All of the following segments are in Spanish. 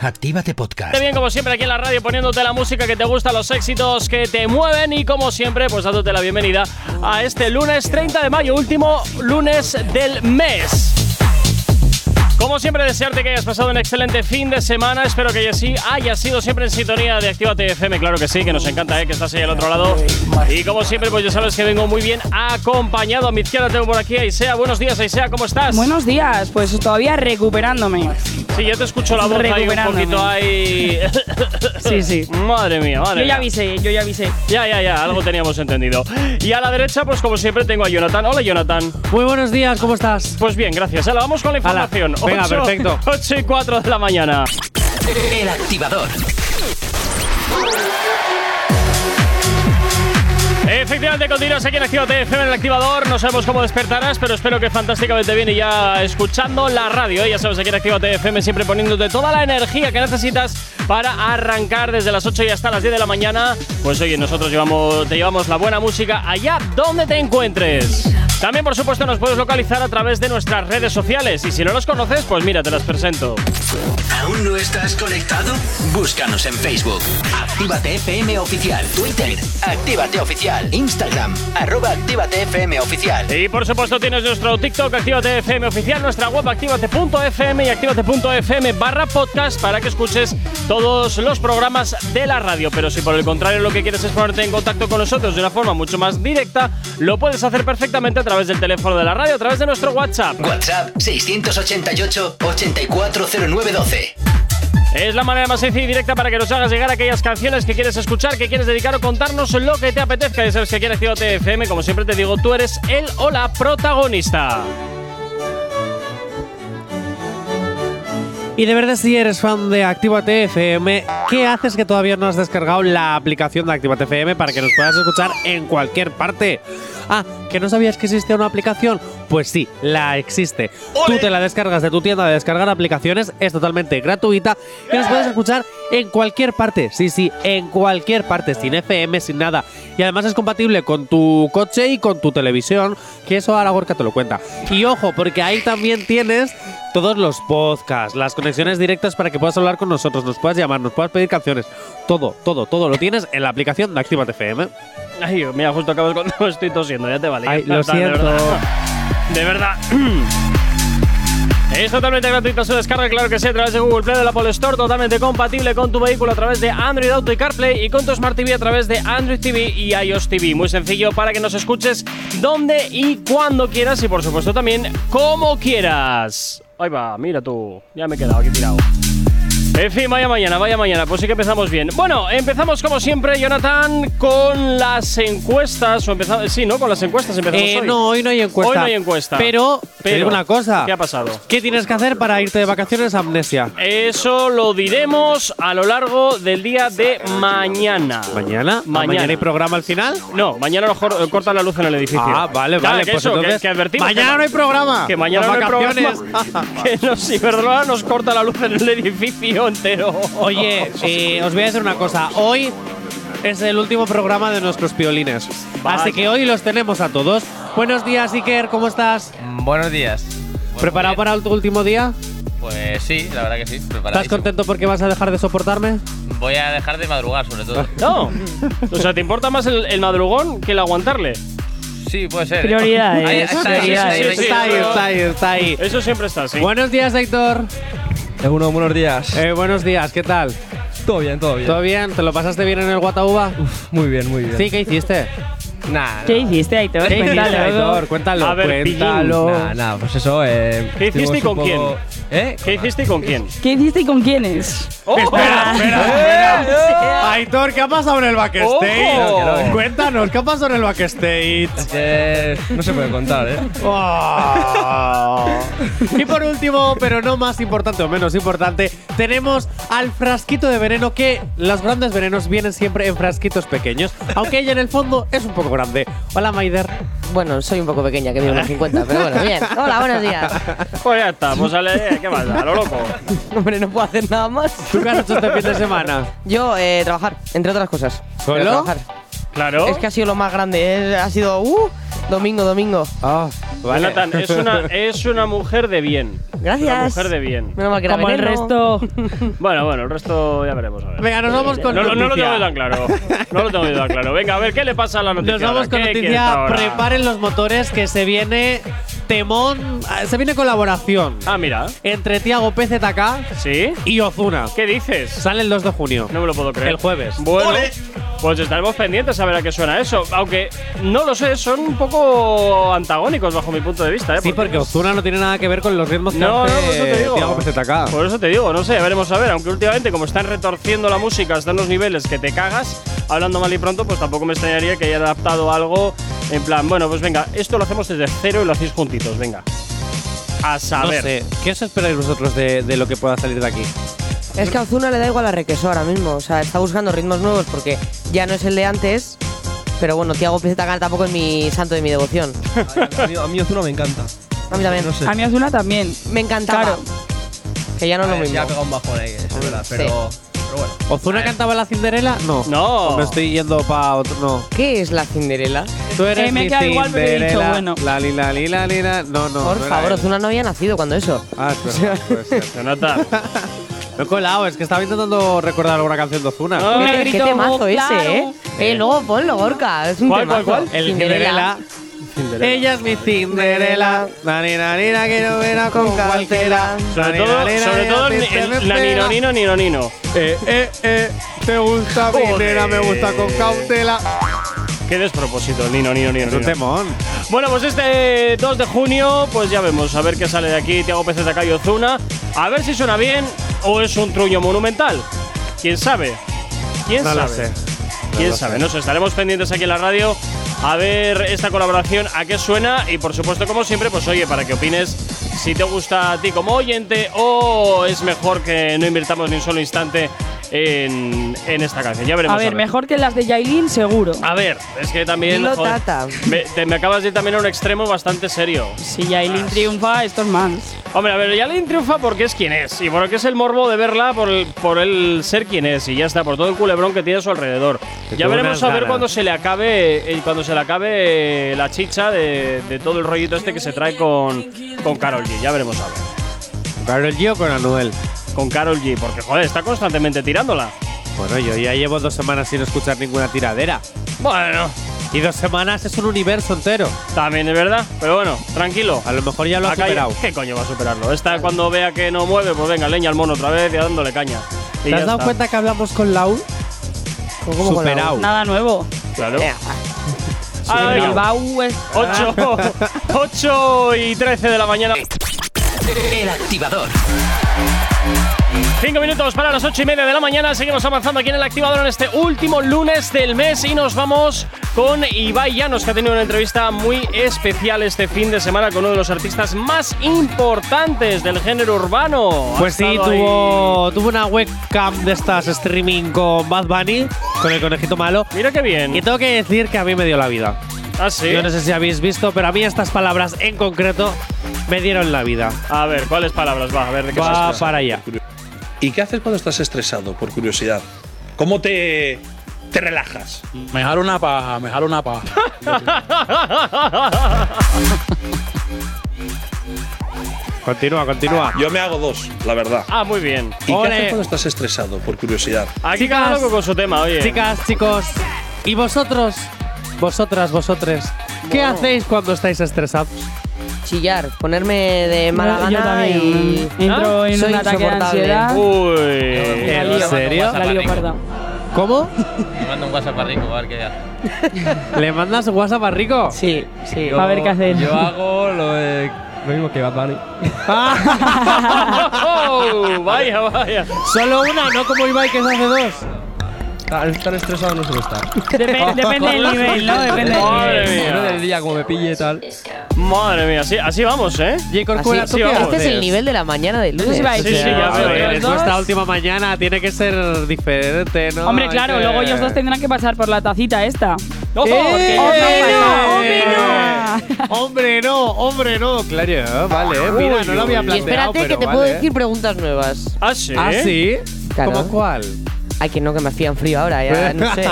Actívate Podcast. Bien, como siempre, aquí en la radio poniéndote la música que te gusta, los éxitos que te mueven y como siempre, pues dándote la bienvenida a este lunes 30 de mayo, último lunes del mes. Como siempre, desearte que hayas pasado un excelente fin de semana. Espero que sí haya sido siempre en sintonía de Actívate FM. Claro que sí, que nos encanta ¿eh? que estás ahí al otro lado. Y como siempre, pues ya sabes que vengo muy bien acompañado. A mi izquierda tengo por aquí a Isea. Buenos días, Isea, ¿cómo estás? Buenos días, pues todavía recuperándome. Sí, yo te escucho la voz ahí un poquito ahí. sí, sí. Madre mía, madre Yo ya avisé, yo ya avisé. Ya, ya, ya, algo teníamos entendido. Y a la derecha, pues como siempre, tengo a Jonathan. Hola, Jonathan. Muy buenos días, ¿cómo estás? Pues bien, gracias. Ahora vamos con la información. Venga, perfecto. 8 y 4 de la mañana. El activador. Efectivamente, continúas aquí en Actívate FM en el activador. No sabemos cómo despertarás, pero espero que fantásticamente bien y ya escuchando la radio. ¿eh? Ya sabes, aquí en Actívate FM siempre poniéndote toda la energía que necesitas para arrancar desde las 8 y hasta las 10 de la mañana. Pues oye, nosotros llevamos, te llevamos la buena música allá donde te encuentres. También, por supuesto, nos puedes localizar a través de nuestras redes sociales. Y si no nos conoces, pues mira, te las presento. ¿Aún no estás conectado? Búscanos en Facebook. Actívate FM Oficial. Twitter. Actívate Oficial. Instagram. Arroba Actívate FM Oficial. Y por supuesto tienes nuestro TikTok Actívate FM oficial, nuestra web activate.fm y activate.fm barra podcast para que escuches todos los programas de la radio. Pero si por el contrario lo que quieres es ponerte en contacto con nosotros de una forma mucho más directa, lo puedes hacer perfectamente a través del teléfono de la radio, a través de nuestro WhatsApp. WhatsApp 688 840912. Es la manera más sencilla y directa para que nos hagas llegar aquellas canciones que quieres escuchar, que quieres dedicar o contarnos lo que te apetezca. Ya sabes que aquí en Actívate FM, como siempre te digo, tú eres el o la protagonista. Y de verdad, si eres fan de Actívate FM, ¿qué haces que todavía no has descargado la aplicación de Actívate FM para que nos puedas escuchar en cualquier parte? Ah, ¿que no sabías que existía una aplicación? Pues sí, la existe. Tú te la descargas de tu tienda de descargar aplicaciones, es totalmente gratuita y nos puedes escuchar en cualquier parte. Sí, sí, en cualquier parte, sin FM, sin nada. Y además es compatible con tu coche y con tu televisión, que eso ahora Gorka te lo cuenta. Y ojo, porque ahí también tienes todos los podcasts, las conexiones directas para que puedas hablar con nosotros, nos puedas llamar, nos puedas pedir canciones. Todo, todo, todo lo tienes en la aplicación de Actívate FM. Ay, mira, justo acabas cuando estoy tosiendo, ya te vale. Ay, lo siento. De verdad. Es totalmente gratuita su descarga, claro que sí, a través de Google Play, de la Apple Store, totalmente compatible con tu vehículo a través de Android Auto y CarPlay y con tu Smart TV a través de Android TV y iOS TV. Muy sencillo para que nos escuches donde y cuando quieras y por supuesto también como quieras. Ahí va, mira tú, ya me he quedado aquí tirado. En fin, vaya mañana, vaya mañana. Pues sí que empezamos bien. Bueno, empezamos como siempre, Jonathan, con las encuestas. O empezamos, sí, ¿no? Con las encuestas empezamos Eh, hoy. no, hoy no hay encuesta. Hoy no hay encuesta. Pero, te digo una cosa. ¿Qué ha pasado? ¿Qué tienes que hacer para irte de vacaciones a Amnesia? Eso lo diremos a lo largo del día de mañana. ¿Mañana? Mañana. ¿Mañana hay programa al final? No, mañana lo jor- cortan la luz en el edificio. Ah, vale, Claro, vale. que Pues eso, entonces. que, advertimos. mañana que- no hay programa. Que mañana no hay programa. que nos Iberdrola nos corta la luz en el edificio entero. Oye, eh, os voy a decir una cosa. Hoy es el último programa de nuestros piolines. Vaya. Así que hoy los tenemos a todos. Buenos días, Iker, ¿cómo estás? Buenos días. Pues ¿Preparado para tu último día? Pues sí, la verdad que sí. ¿Estás contento porque vas a dejar de soportarme? Voy a dejar de madrugar, sobre todo. No. O sea, ¿te importa más el, el madrugón que el aguantarle? Sí, puede ser. ¿eh? Prioridades, Ahí está, prioridades. sí, sí, sí, está ahí, está ahí, está ahí. Eso siempre está así. Buenos días, Héctor. Uno, buenos días. Eh, buenos días, ¿qué tal? todo bien, todo bien. ¿Todo bien? ¿Te lo pasaste bien en el Guatauba? Muy bien, muy bien. Sí, ¿qué hiciste? Nah, ¿Qué hiciste, Aitor? ¿Qué hiciste, Cuéntalo. Héctor? Cuéntalo, A ver, cuéntalo. Nah, nah, pues eso, eh. ¿Qué hiciste y con poco- ¿Eh? ¿Qué hiciste y con quién? ¿Qué hiciste y con quiénes? ¡Oh! Espera, espera, espera. Aitor, ¿qué ha pasado en el backstage? Cuéntanos, ¿qué ha pasado en el backstage? Que no se puede contar, ¿eh? Oh. y por último, pero no más importante o menos importante, tenemos al frasquito de veneno que los grandes venenos vienen siempre en frasquitos pequeños, aunque ella en el fondo es un poco grande. Hola, Maider. Bueno, soy un poco pequeña, que mido unos 50, pero bueno, bien. Hola, buenos días. Pues ya está, pues ¿qué más da? Lo loco. Hombre, no puedo hacer nada más. ¿Tú qué has hecho este fin de semana? Yo, eh, trabajar, entre otras cosas. ¿Solo? Trabajar. Claro. Es que ha sido lo más grande, eh, ha sido, uh, domingo, domingo. Ah, Vale. Jonathan, es una, es una mujer de bien. Gracias. Una mujer de bien. Menos mal que era Como el veneno. resto. Bueno, bueno, el resto ya veremos. A ver. Venga, nos vamos con No, no, no lo noticia. tengo tan claro. No lo tengo tan claro. Venga, a ver, ¿qué le pasa a la noticia? Nos vamos ahora? con ¿Qué quieres noticia. ahora? Preparen los motores que se viene temón. ah, Se viene colaboración Ah, mira. entre Tiago PZK ¿Sí? y Ozuna. ¿Qué dices? Sale el 2 de junio. No me lo puedo creer. El jueves. Bueno, pues estaremos pendientes a ver a qué suena eso. Aunque no lo sé, son un poco antagónicos bajo mi punto de vista. ¿eh? Sí, porque Ozuna no tiene nada que ver con los ritmos que No, no, hace por eso te digo. Tiago PZK. Por eso te digo, no sé, veremos a ver. Aunque últimamente, como están retorciendo la música hasta unos niveles que te cagas, hablando mal y pronto, pues tampoco me extrañaría que haya adaptado algo en plan, bueno, pues venga, esto lo hacemos desde cero y lo hacéis juntitos, venga. A No saber. sé. ¿Qué os esperáis vosotros de, de lo que pueda salir de aquí? Es que a Ozuna le da igual a Requesó ahora mismo. O sea, está buscando ritmos nuevos porque ya no es el de antes. Pero bueno, Tiago PZK tampoco es mi santo de mi devoción. A mí, a mí Ozuna me encanta. A mí también. No sé. A mí Ozuna también. Me encantaba. Claro. Que ya no es lo mismo. Ya ha pegado un bajón ahí, es verdad. Sí. Pero, bueno. ¿Ozuna cantaba la Cinderela? No. No. O Me estoy yendo para otro. No. ¿Qué es la Cinderela? Tú eres Eh, me mi queda igual, pero he dicho, Cinderela. bueno. La li, la li, la li, la- No, no. Por no era favor, él. Ozuna no había nacido cuando eso. Ah, es verdad, puede ser. Jonathan. Me he colado, es que estaba intentando recordar alguna canción de Ozuna. Ah. Qué- Qué temazo claro. ese, ¿eh? Eh, luego ponlo, Gorka. Es un ¿Cuál, cuál, temazo. cuál? El Cinderela. Cinderela. Ella es mi Cinderela. La nina, nina, que no verá con cualquiera. Sobre todo, sobre todo el, la espera. nino, nino, nino, nino. Eh, eh, eh. Te gusta mi nena, me gusta con cautela. Qué despropósito, nino, nino, nino. Es un temón. Bueno, pues este 2 de junio, pues ya vemos, a ver qué sale de aquí, Tiago PZK y Ozuna. A ver si suena bien o es un truño monumental. ¿Quién sabe? ¿Quién No sabe? lo sé. ¿Quién lo sabe? sé. No sé, estaremos pendientes aquí en la radio a ver esta colaboración, a qué suena y por supuesto, como siempre, pues oye, para que opines si te gusta a ti como oyente o es mejor que no invirtamos ni un solo instante en, en esta canción. Ya veremos. A ver, mejor que las de Yailin, seguro. A ver, es que también. Dilo, joder, tata. Me, te- me acabas de ir también a un extremo bastante serio. Si Yailin triunfa, estos mans. Hombre, a ver, Yalin triunfa porque es quien es. Y porque es el morbo de verla por el, por el ser quien es. Y ya está, por todo el culebrón que tiene a su alrededor. Ya veremos a ver ganas. cuando se le acabe. eh, cuando se le acabe la chicha de, de todo el rollito este que se trae con, con Carol G. Ya veremos a ver. Carol G o con Anuel. Con Carol G. Porque, joder, está constantemente tirándola. Bueno, yo ya llevo dos semanas sin escuchar ninguna tiradera. Bueno, Y dos semanas es un universo entero. también es verdad. Pero bueno, tranquilo. A lo mejor ya lo ha superado. ¿Qué coño va a superarlo? Esta cuando vea que no mueve, pues venga, leña al mono otra vez y dándole caña. Y ¿Te has dado está. cuenta que hablamos con Lau? ¿Cómo con Superado. Nada nuevo. Claro. Ah, El. Bilbao es. 8, 8 y 13 de la mañana. El activador. 5 minutos para las 8 y media de la mañana. Seguimos avanzando aquí en el activador en este último lunes del mes y nos vamos con Ibai Llanos, que ha tenido una entrevista muy especial este fin de semana con uno de los artistas más importantes del género urbano. Pues sí, tuvo, tuvo una webcam de estas streaming con Bad Bunny, con el conejito malo. Mira qué bien. Y tengo que decir que a mí me dio la vida. Ah, sí. Yo no sé si habéis visto, pero a mí estas palabras en concreto me dieron la vida. A ver, ¿cuáles palabras? Va, a ver de qué Va para allá. ¿Y qué haces cuando estás estresado, por curiosidad? ¿Cómo te, te relajas? Me jalo una paja, me jalo una paja. Continúa, continúa. Yo me hago dos, la verdad. Ah, muy bien. ¿Y qué haces cuando estás estresado, por curiosidad? Aquí Chicas. cada loco con su tema, oye. Chicas, chicos, ¿y vosotros? Vosotras, vosotres, ¿qué hacéis cuando estáis estresados? Chillar, ponerme de mala Yo gana y. Entro en Soy un ataque de insoportable. ansiedad. Uy. La ¿En serio? La lío parda. ¿Cómo? Me manda un WhatsApp a Rico, a ver qué hace. ¿Le mandas WhatsApp a Rico? Sí, sí. A ver qué hacer. Yo hago lo, de- lo mismo que Bad Bunny. Oh, vaya, vaya. Solo una, no como Ibai que se hace dos. Ah, estar estresado no suelo estar. Depe- depende del nivel, ¿no? Depende del Madre nivel. mía. Depende del día, como me pille y tal. Madre mía, así, así vamos, ¿eh? J. Corcuera, Así- ¿tú qué vamos. este es el nivel de la mañana del lunes. sí iba a Sí, decir. sí, ya eh, los es dos- vuestra última mañana, tiene que ser diferente, ¿no? Hombre, Hay claro, que- luego ellos dos tendrán que pasar por la tacita esta. ¡Ojo! ¡Eh! ¡Hombre, no! ¡Hombre, no! ¡Hombre, no! Claro, vale, mira, no lo había Y planteado. espérate que pero te puedo vale. decir preguntas nuevas. ¿Ah, sí? ¿Ah, sí? Claro. ¿Cómo cuál? Ay, que no, que me hacían frío ahora, ya no sé.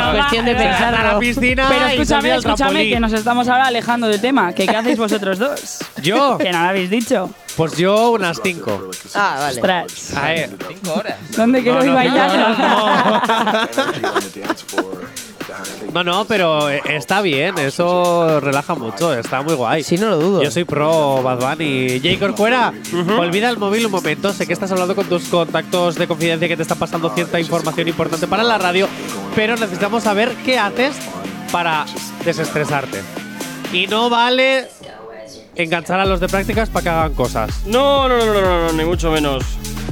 Es cuestión de pero- a la piscina Pero escúchame, escúchame, que nos estamos ahora alejando del tema. ¿Que ¿Qué hacéis vosotros dos? ¿Yo? Que no lo habéis dicho. Pues yo unas cinco. Ah, vale. Ostras. A ver. Cinco horas. ¿Dónde quedó No, no, no, pero eh, está bien, eso relaja mucho, está muy guay. Sí, no lo dudo. Yo soy pro Bad Bunny. Jay Corcuera, olvida el móvil un momento. Sé que estás hablando con tus contactos de confidencia que te están pasando cierta información importante para la radio, pero necesitamos saber qué haces para desestresarte. Y no vale enganchar a los de prácticas para que hagan cosas. No, no, no, no, no, no, ni mucho menos.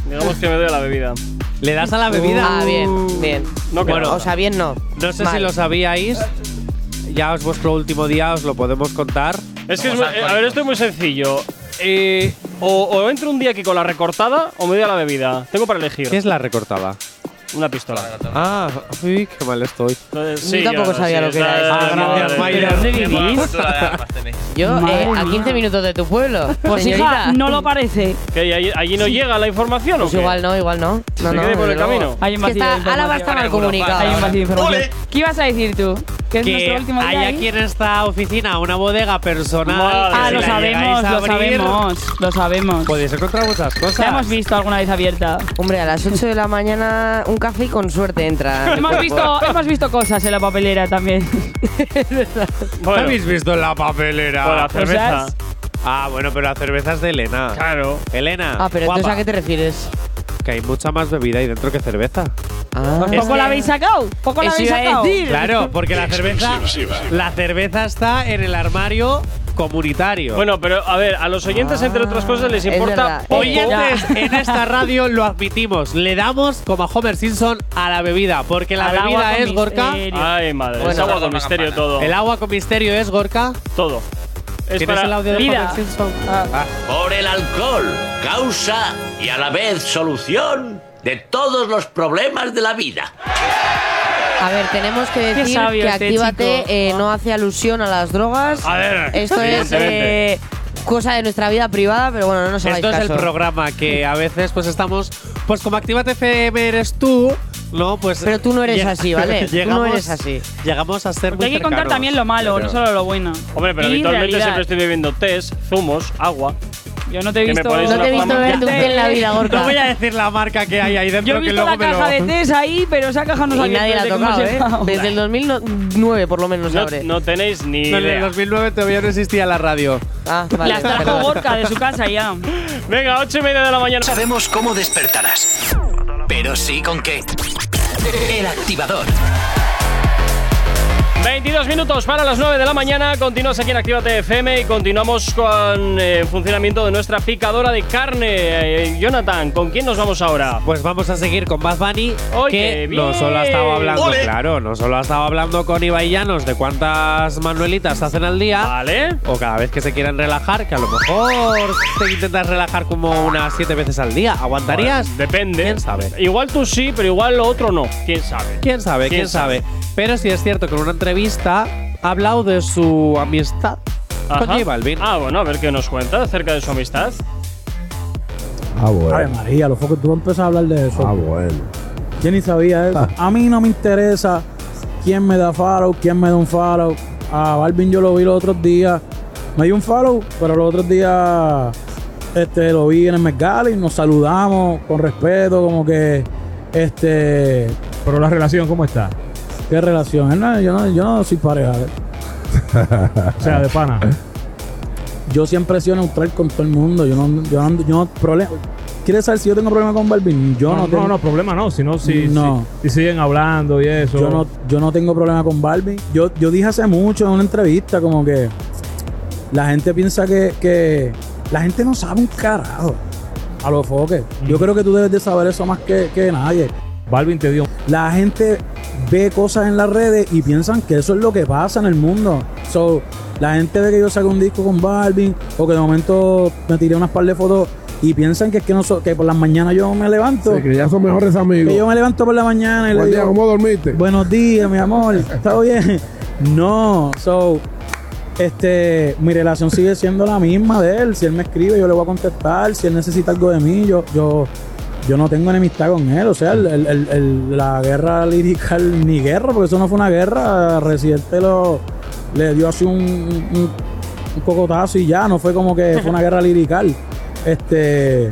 Digamos que me doy a la bebida. Le das a la bebida. Ah, bien, bien. No, que Bueno, no. O sea, bien no. No sé si Mal. lo sabíais. Ya es vuestro último día, os lo podemos contar. Es que, es muy- eh, a ver, esto es muy sencillo. Eh, o, o entro un día aquí con la recortada o me doy a la bebida. Tengo para elegir. ¿Qué es la recortada? Una pistola. Ah, uy, qué mal estoy. Entonces, Yo sí, tampoco sabía lo que era eso. Ah, gracias, tenéis. Yo, eh, a mía. 15 minutos de tu pueblo. Pues hija, señorita. no lo parece. ¿Qué, allí, allí no llega la información o Pues qué? igual no, igual no. No, ¿Se no. quede por desde el luego. camino? Hay un Es que vacío de está, Álava información. está mal Hay comunicado. Hay un vacío de información. ¡Ole! ¿Qué ibas a decir tú? Que es nuestro último día. hay ahí? aquí en esta oficina una bodega personal. Madre Ah, si lo sabemos, lo abrir, sabemos, lo sabemos. Podéis encontrar muchas cosas. La hemos visto alguna vez abierta. Hombre, a las 8 de la mañana un café y con suerte entra. Hemos visto, hemos visto cosas en la papelera también. ¿Qué Bueno, habéis visto en la papelera? con la cerveza. Cosas. Ah, bueno, pero la cerveza es de Elena. Claro. Elena. Ah, pero guapa, entonces ¿a qué te refieres? Que hay mucha más bebida ahí dentro que cerveza. Ah, ¿Poco la habéis sacado? ¿Poco la habéis sacado? decir. Claro, porque la cerveza. La cerveza está en el armario comunitario. Bueno, pero a ver, a los oyentes, entre otras cosas, les es importa. Oyentes, en esta radio lo admitimos. Le damos, como a Homer Simpson, a la bebida. Porque la Al bebida es Gorka. misterio. Ay, madre. Bueno, es agua con misterio todo. El agua con misterio es Gorka. todo. Es ¿Tienes para el audio de vida. Simpson? Ah. Por el alcohol, causa y a la vez solución de todos los problemas de la vida. A ver, tenemos que decir sabio que este Actívate eh, no hace alusión a las drogas. A ver, Esto es eh, cosa de nuestra vida privada, pero bueno, no nos hagáis Esto es el programa que a veces pues estamos, pues como Actívate FM eres tú, ¿no? Pues Pero tú no eres así, ¿vale? Tú no llegamos- eres así. Llegamos a ser Porque hay muy que contar cercanos. también lo malo, no solo lo bueno. Hombre, pero Y habitualmente realidad. siempre estoy bebiendo tés, zumos, agua. Yo no te he que visto. No te he visto un té en la vida, No Gorka. voy a decir la marca que hay ahí dentro Yo he que visto luego la me lo- caja de tés ahí, pero esa caja no Y sabía nadie la ha tocado, ¿eh? Desde el 2009 por lo menos No, abre. no tenéis ni No, en el idea. 2009 todavía no existía la radio. Ah, vale. Las trajo. Gorka de su casa ya. Venga, ocho y media de la mañana. Sabemos cómo despertarás, pero sí con qué. El activador. 22 minutos para las 9 de la mañana. Continúas aquí en Actívate FM y continuamos con eh, el funcionamiento de nuestra picadora de carne. Eh, Jonathan, ¿con quién nos vamos ahora? Pues vamos a seguir con Bad Bunny, Oye, que bien. no solo ha estado hablando, Ole. claro, no solo ha estado hablando con Ibai Llanos de cuántas manuelitas hacen al día, Vale. o cada vez que se quieran relajar, que a lo mejor te intentas relajar como unas siete veces al día. ¿Aguantarías? Bueno, depende. ¿Quién sabe? Igual tú sí, pero igual lo otro no. ¿Quién sabe? ¿Quién sabe? ¿Quién, ¿Quién sabe? Pero sí es cierto que en una entrevista ha hablado de su amistad con Ajá. J Balvin. Ah, bueno, a ver qué nos cuenta acerca de su amistad. Ah, bueno. Ay, María, lo fue que tú empezaste a hablar de eso. Ah, bueno. Yo ni sabía eso. A mí no me interesa quién me da follow, quién me da un follow. A Balvin yo lo vi los otros días. Me dio un follow, pero los otros días este, lo vi en el y nos saludamos con respeto, como que este. Pero la relación, ¿cómo está? ¿Qué relación? No- yo, no, yo no soy pareja. O sea, de pana. Yo siempre he sido neutral con todo el mundo. Yo no, yo no, yo no problema. ¿Quieres saber si yo tengo problema con Balvin? Yo no, No, no, tengo- no, problema no, sino si, No. si, si siguen hablando y eso. Yo no, yo no tengo problema con Balvin. Yo, yo dije hace mucho en una entrevista como que la gente piensa que, que la gente no sabe un carajo a los foques. Yo creo que tú debes de saber eso más que, que nadie. Balvin te dio. La gente ve cosas en las redes y piensan que eso es lo que pasa en el mundo. So, la gente ve que yo saco un disco con Balvin o que de momento me tiré unas par de fotos y piensan que es que, no so- que por las mañanas yo me levanto. que ya son mejores amigos. Que yo me levanto por la mañana y le digo, ¿cómo dormiste? Buenos días, mi amor. ¿Está bien? No. So, este, mi relación sigue siendo la misma de él. Si él me escribe, yo le voy a contestar. Si él necesita algo de mí, yo, yo, yo no tengo enemistad con él. O sea, el- el- el- el- la guerra lirical, ni guerra, porque eso no fue una guerra. Residente lo, le dio así un, un, un cocotazo y ya, no fue como que fue una guerra lirical. Este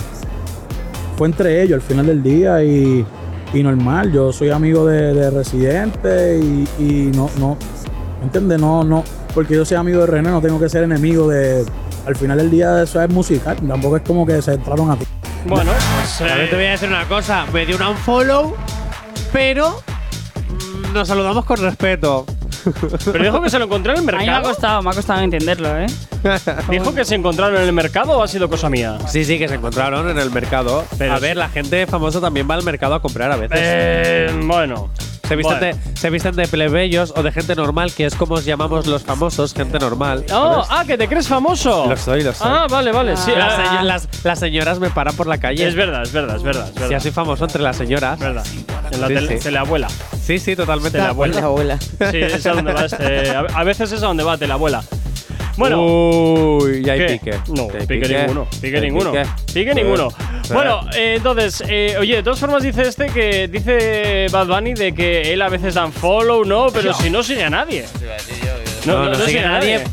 fue entre ellos al final del día y, y normal. Yo soy amigo de, de Residente y, y no, no, ¿me entiendes? No, no, porque yo soy amigo de René, no tengo que ser enemigo de. Al final del día eso es musical, tampoco es como que se entraron a ti. Bueno. También te voy a decir una cosa. Me dio un unfollow, pero mm, nos saludamos con respeto. Pero dijo que se lo encontró en el A mí me ha mercado. costado, me ha costado entenderlo, ¿eh? ¿Dijo que se encontraron en el mercado o ha sido cosa mía? Sí, sí, que se encontraron en el mercado. Pero a ver, la gente famosa también va al mercado a comprar a veces. Eh, bueno. Se, visten bueno. de, se visten de plebeyos o de gente normal, que es como os llamamos los famosos, gente normal. Oh, ¿sabes? ah, que te crees famoso. Lo soy, lo soy. Ah, vale, vale. Sí, las, ah, seño- las- las señoras me paran por la calle. es verdad, es verdad, es verdad. Es verdad. Si así famoso entre las señoras. Es verdad. En la Sí, tele, sí. teleabuela. Sí, sí, totalmente. De la abuela. La abuela. Sí, es a donde va este. A veces es a donde va teleabuela. Bueno. Uy, ya hay ¿Qué? pique. No, pique, ninguno. Pique ninguno. pique. Ninguno. Sí. Bueno, eh, entonces, eh, oye, de todas formas dice este que dice Bad Bunny de que él a veces dan follow, no, pero si no sigue a nadie. No, no, sigue a nadie.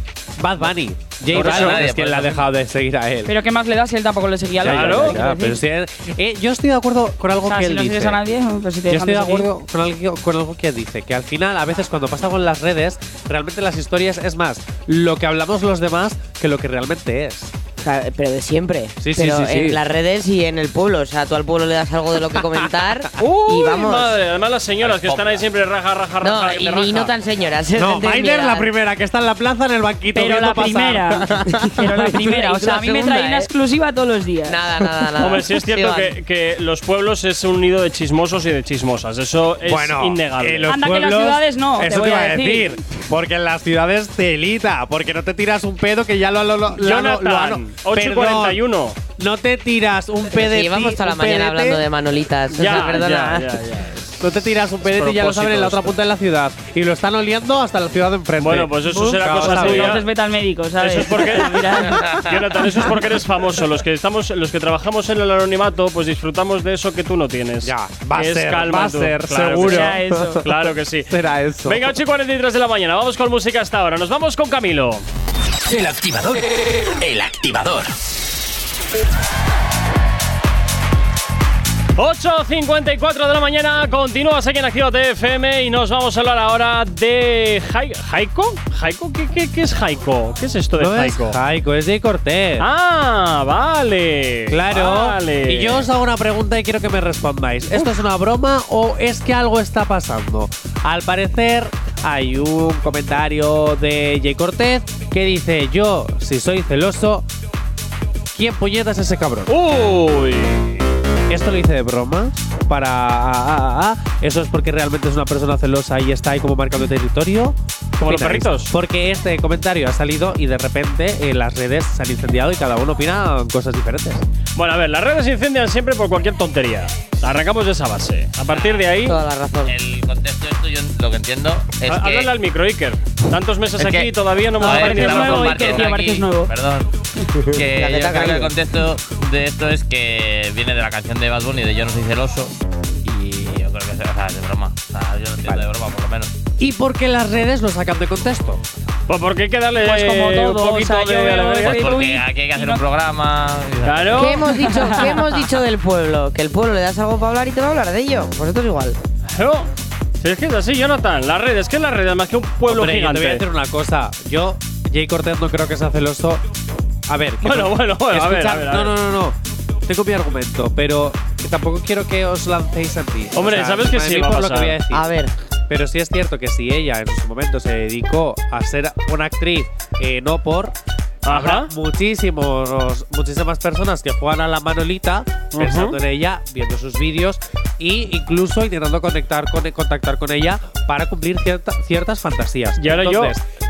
Bad Bunny. J Balvin nadie, es quien le ha dejado de seguir a él. Pero ¿qué más le da si él tampoco le seguía a la Claro. pero si él- eh, yo estoy de acuerdo con algo O sea, que si él no dice. sigues a nadie, pues si te Yo dejan estoy de seguir. acuerdo con algo, con algo que dice, que al final, a veces cuando pasa con las redes, realmente las historias es más lo que hablamos los demás que lo que realmente es. Sea, pero de siempre. Sí, sí, pero sí, sí. en las redes y en el pueblo. O sea, tú al pueblo le das algo de lo que comentar Uy, y vamos. madre, además las señoras que están ahí siempre raja, raja, No, raja. y, te y no tan señoras. es No, Maider la primera, que está en la plaza en el banquito. Pero la pasar. primera. Pero la primera. O sea, a mí me trae una ¿eh? exclusiva todos los días. Nada, nada, nada. Hombre, sí es cierto que, que los pueblos es un nido de chismosos y de chismosas. Eso es bueno, innegable. en los Anda que las pueblos, ciudades no, te Eso voy te iba a decir. Porque en las ciudades telita. Porque no te tiras un pedo que ya lo lo, lo, lo- Jonathan, lo han- 8 y Perdón, 41. No te tiras un PD. sí, llevamos toda la mañana hablando de manolitas. o sea, Ya, perdona. ya, ya, ya. No te tiras un pedete y ya lo saben en la otra punta de la ciudad. Y lo están oliendo hasta la ciudad de enfrente. Bueno, pues eso será Nunca cosa tuya. Entonces vete al médico, ¿sabes? Eso es porque Mira. Jonathan, eso es porque eres famoso. Los que estamos, los que trabajamos en el anonimato, pues disfrutamos de eso que tú no tienes. Ya, va a ser, calma va a ser, Claro que seguro. sí. Será eso. Claro que sí. Será eso. Venga, 8 y 43 de la mañana. Vamos con música hasta ahora. Nos vamos con Camilo. El activador. El activador. 8.54 de la mañana, continúas aquí en Activa FM y nos vamos a hablar ahora de Jai- Jaiko. ¿Jaiko? ¿Qué, qué, qué es Jaiko? ¿Qué es esto de No es Jaiko? Jaiko, es Jay Cortés. Ah, vale. Claro. Vale. Y yo os hago una pregunta y quiero que me respondáis. ¿Esto es una broma o es que algo está pasando? Al parecer hay un comentario de Jay Cortez que dice, yo, si soy celoso, ¿quién puñetas es ese cabrón? Uy. ¿Esto lo hice de broma? Para... ah, ah, ah, ¿Eso es porque realmente es una persona celosa y está ahí como marcando territorio? Como los perritos. Porque este comentario ha salido y de repente eh, las redes se han incendiado y cada uno opina cosas diferentes. Bueno, a ver, las redes se incendian siempre por cualquier tontería. Arrancamos de esa base. A partir de ahí. Toda la razón. El contexto de esto, yo lo que entiendo es há- que. Háblale al micro, Iker. Tantos meses es aquí y todavía no hemos A ver, aprendido estamos nuevo, con Iker, nuevo. Perdón. que yo ha creo que el caído. De esto es que viene de la canción de Bad Bunny de Yo no soy celoso. Y yo creo que es, o sea, es de broma. O sea, yo lo entiendo de broma, por lo menos. ¿Y por qué las redes lo sacan de contexto? Pues porque hay que darle Pues como todo, un poquito o sea, de yo. Pues porque aquí hay que hacer no- un programa. Claro. ¿Qué hemos dicho? ¿Qué hemos dicho del pueblo? Que el pueblo le das algo para hablar y te va a hablar de ello. Pues esto es igual. Claro. Si es que es así, Jonathan. Las redes, ¿qué es las redes? Más que un pueblo Hombre, yo te voy a gigante. decir una cosa. Yo, Jay Cortez, no creo que sea celoso. A ver. Bueno, no- bueno, bueno, a ver, a ver, a No, ver. no, no, no. Tengo mi argumento, pero que tampoco quiero que os lancéis a ti. Hombre, ¿sabes que sí va a por lo que voy a decir. A ver. Pero sí es cierto que si ella en su momento se dedicó a ser una actriz, eh, no por. Habrá Ajá. muchísimos, muchísimas personas que juegan a la manolita pensando en ella, viendo sus vídeos e incluso intentando conectar con, contactar con ella para cumplir cierta- ciertas fantasías. Y ahora yo-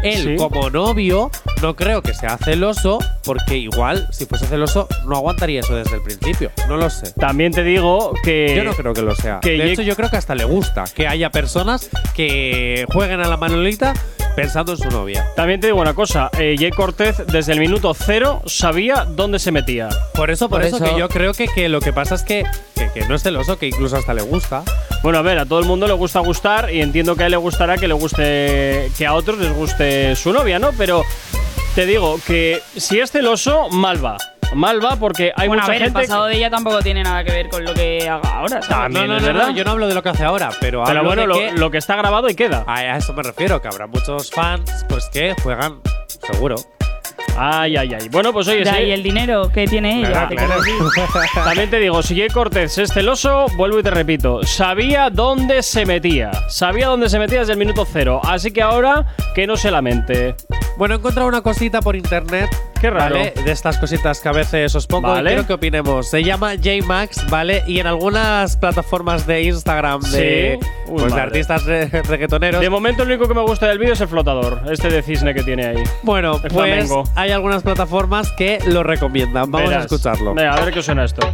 él sí. como novio no creo que sea celoso porque igual si fuese celoso no aguantaría eso desde el principio. No lo sé. También te digo que. Yo no creo que lo sea. que de hecho, yo creo que hasta le gusta que haya personas que jueguen a la manolita pensando en su novia. También te digo una cosa, eh, Jay Cortez desde el minuto cero sabía dónde se metía. Por eso, por, Por eso, eso- que yo creo que, que lo que pasa es que, que, que no es celoso, que incluso hasta le gusta. Bueno, a ver, a todo el mundo le gusta gustar y entiendo que a él le gustará que le guste que a otros les guste su novia, ¿no? Pero te digo que si es celoso, mal va. Mal va porque hay bueno, a mucha ver, el gente pasado de ella tampoco tiene nada que ver con lo que haga ahora, ¿sabes? También no, no, es no, verdad. no, yo no hablo de lo que hace ahora, pero, Pero hablo bueno, de lo, que- lo que está grabado y queda. a, a eso me refiero, que habrá muchos fans pues que juegan, seguro. Ay, ay, ay. Bueno, pues oye, sí. ahí el dinero que tiene ella. Claro, te claro. quiero decir. También te digo, si Jay Cortez es celoso, vuelvo y te repito, sabía dónde se metía. Sabía dónde se metía desde el minuto cero. Así que ahora que no se lamente. Bueno, he encontrado una cosita por internet. Qué raro. ¿vale? De estas cositas que a veces os pongo Vale. y quiero que opinemos. Se llama J-Max, ¿vale? Y en algunas plataformas de Instagram de, Sí. Uy, pues, de artistas re- reggaetoneros. De momento, lo único que me gusta del vídeo es el flotador, este de cisne que tiene ahí. bueno, el pues flamenco. hay algunas plataformas que lo recomiendan. Vamos a escucharlo. Venga, a ver qué os suena esto.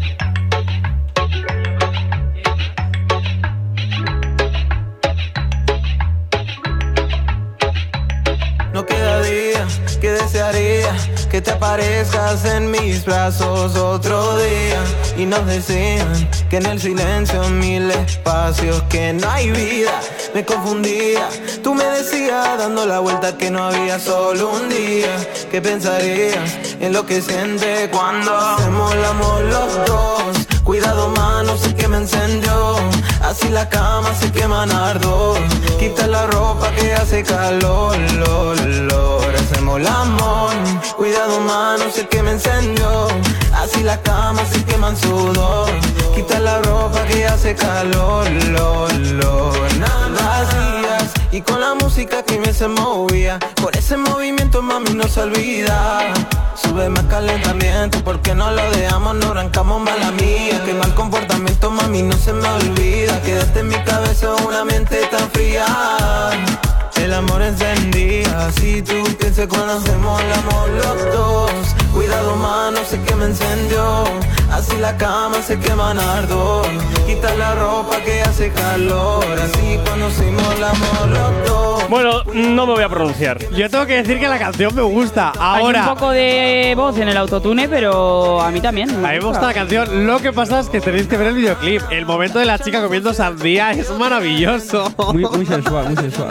No queda día que desearía que te aparezcas en mis brazos otro día. Y nos decían que en el silencio mil espacios que no hay vida. Me confundía, tú me decías dando la vuelta que no había solo un día. ¿Qué pensarías en lo que siente cuando hacemos el amor los dos? Cuidado mano, sé que me encendió. Así la cama se quema ardor. Quita la ropa que hace calor, lor, lor. Hacemos el amor. Cuidado mano, sé que me encendió. Así la cama se quema en sudor. Quita la ropa que hace calor, lor, lor. Nada y con la música que me se movía. Por ese movimiento mami no se olvida. Sube más calentamiento porque no lo dejamos, no arrancamos mala mía. Que mal comportamiento mami no se me olvida. Quedaste en mi cabeza una mente tan fría. El amor encendía, así tú piensas cuando hacemos el amor los dos. Cuidado mano, sé que me encendió. Así la cama se quema en ardor. Quita la ropa que hace calor. Así cuando hacemos el amor los dos. Bueno, no me voy a pronunciar. Yo tengo que decir que la canción me gusta. Ahora. Hay un poco de voz en el autotune, pero a mí también. A mí me gusta la canción. Lo que pasa es que tenéis que ver el videoclip. El momento de la chica comiendo sandía es maravilloso. Muy, muy sensual, muy sensual.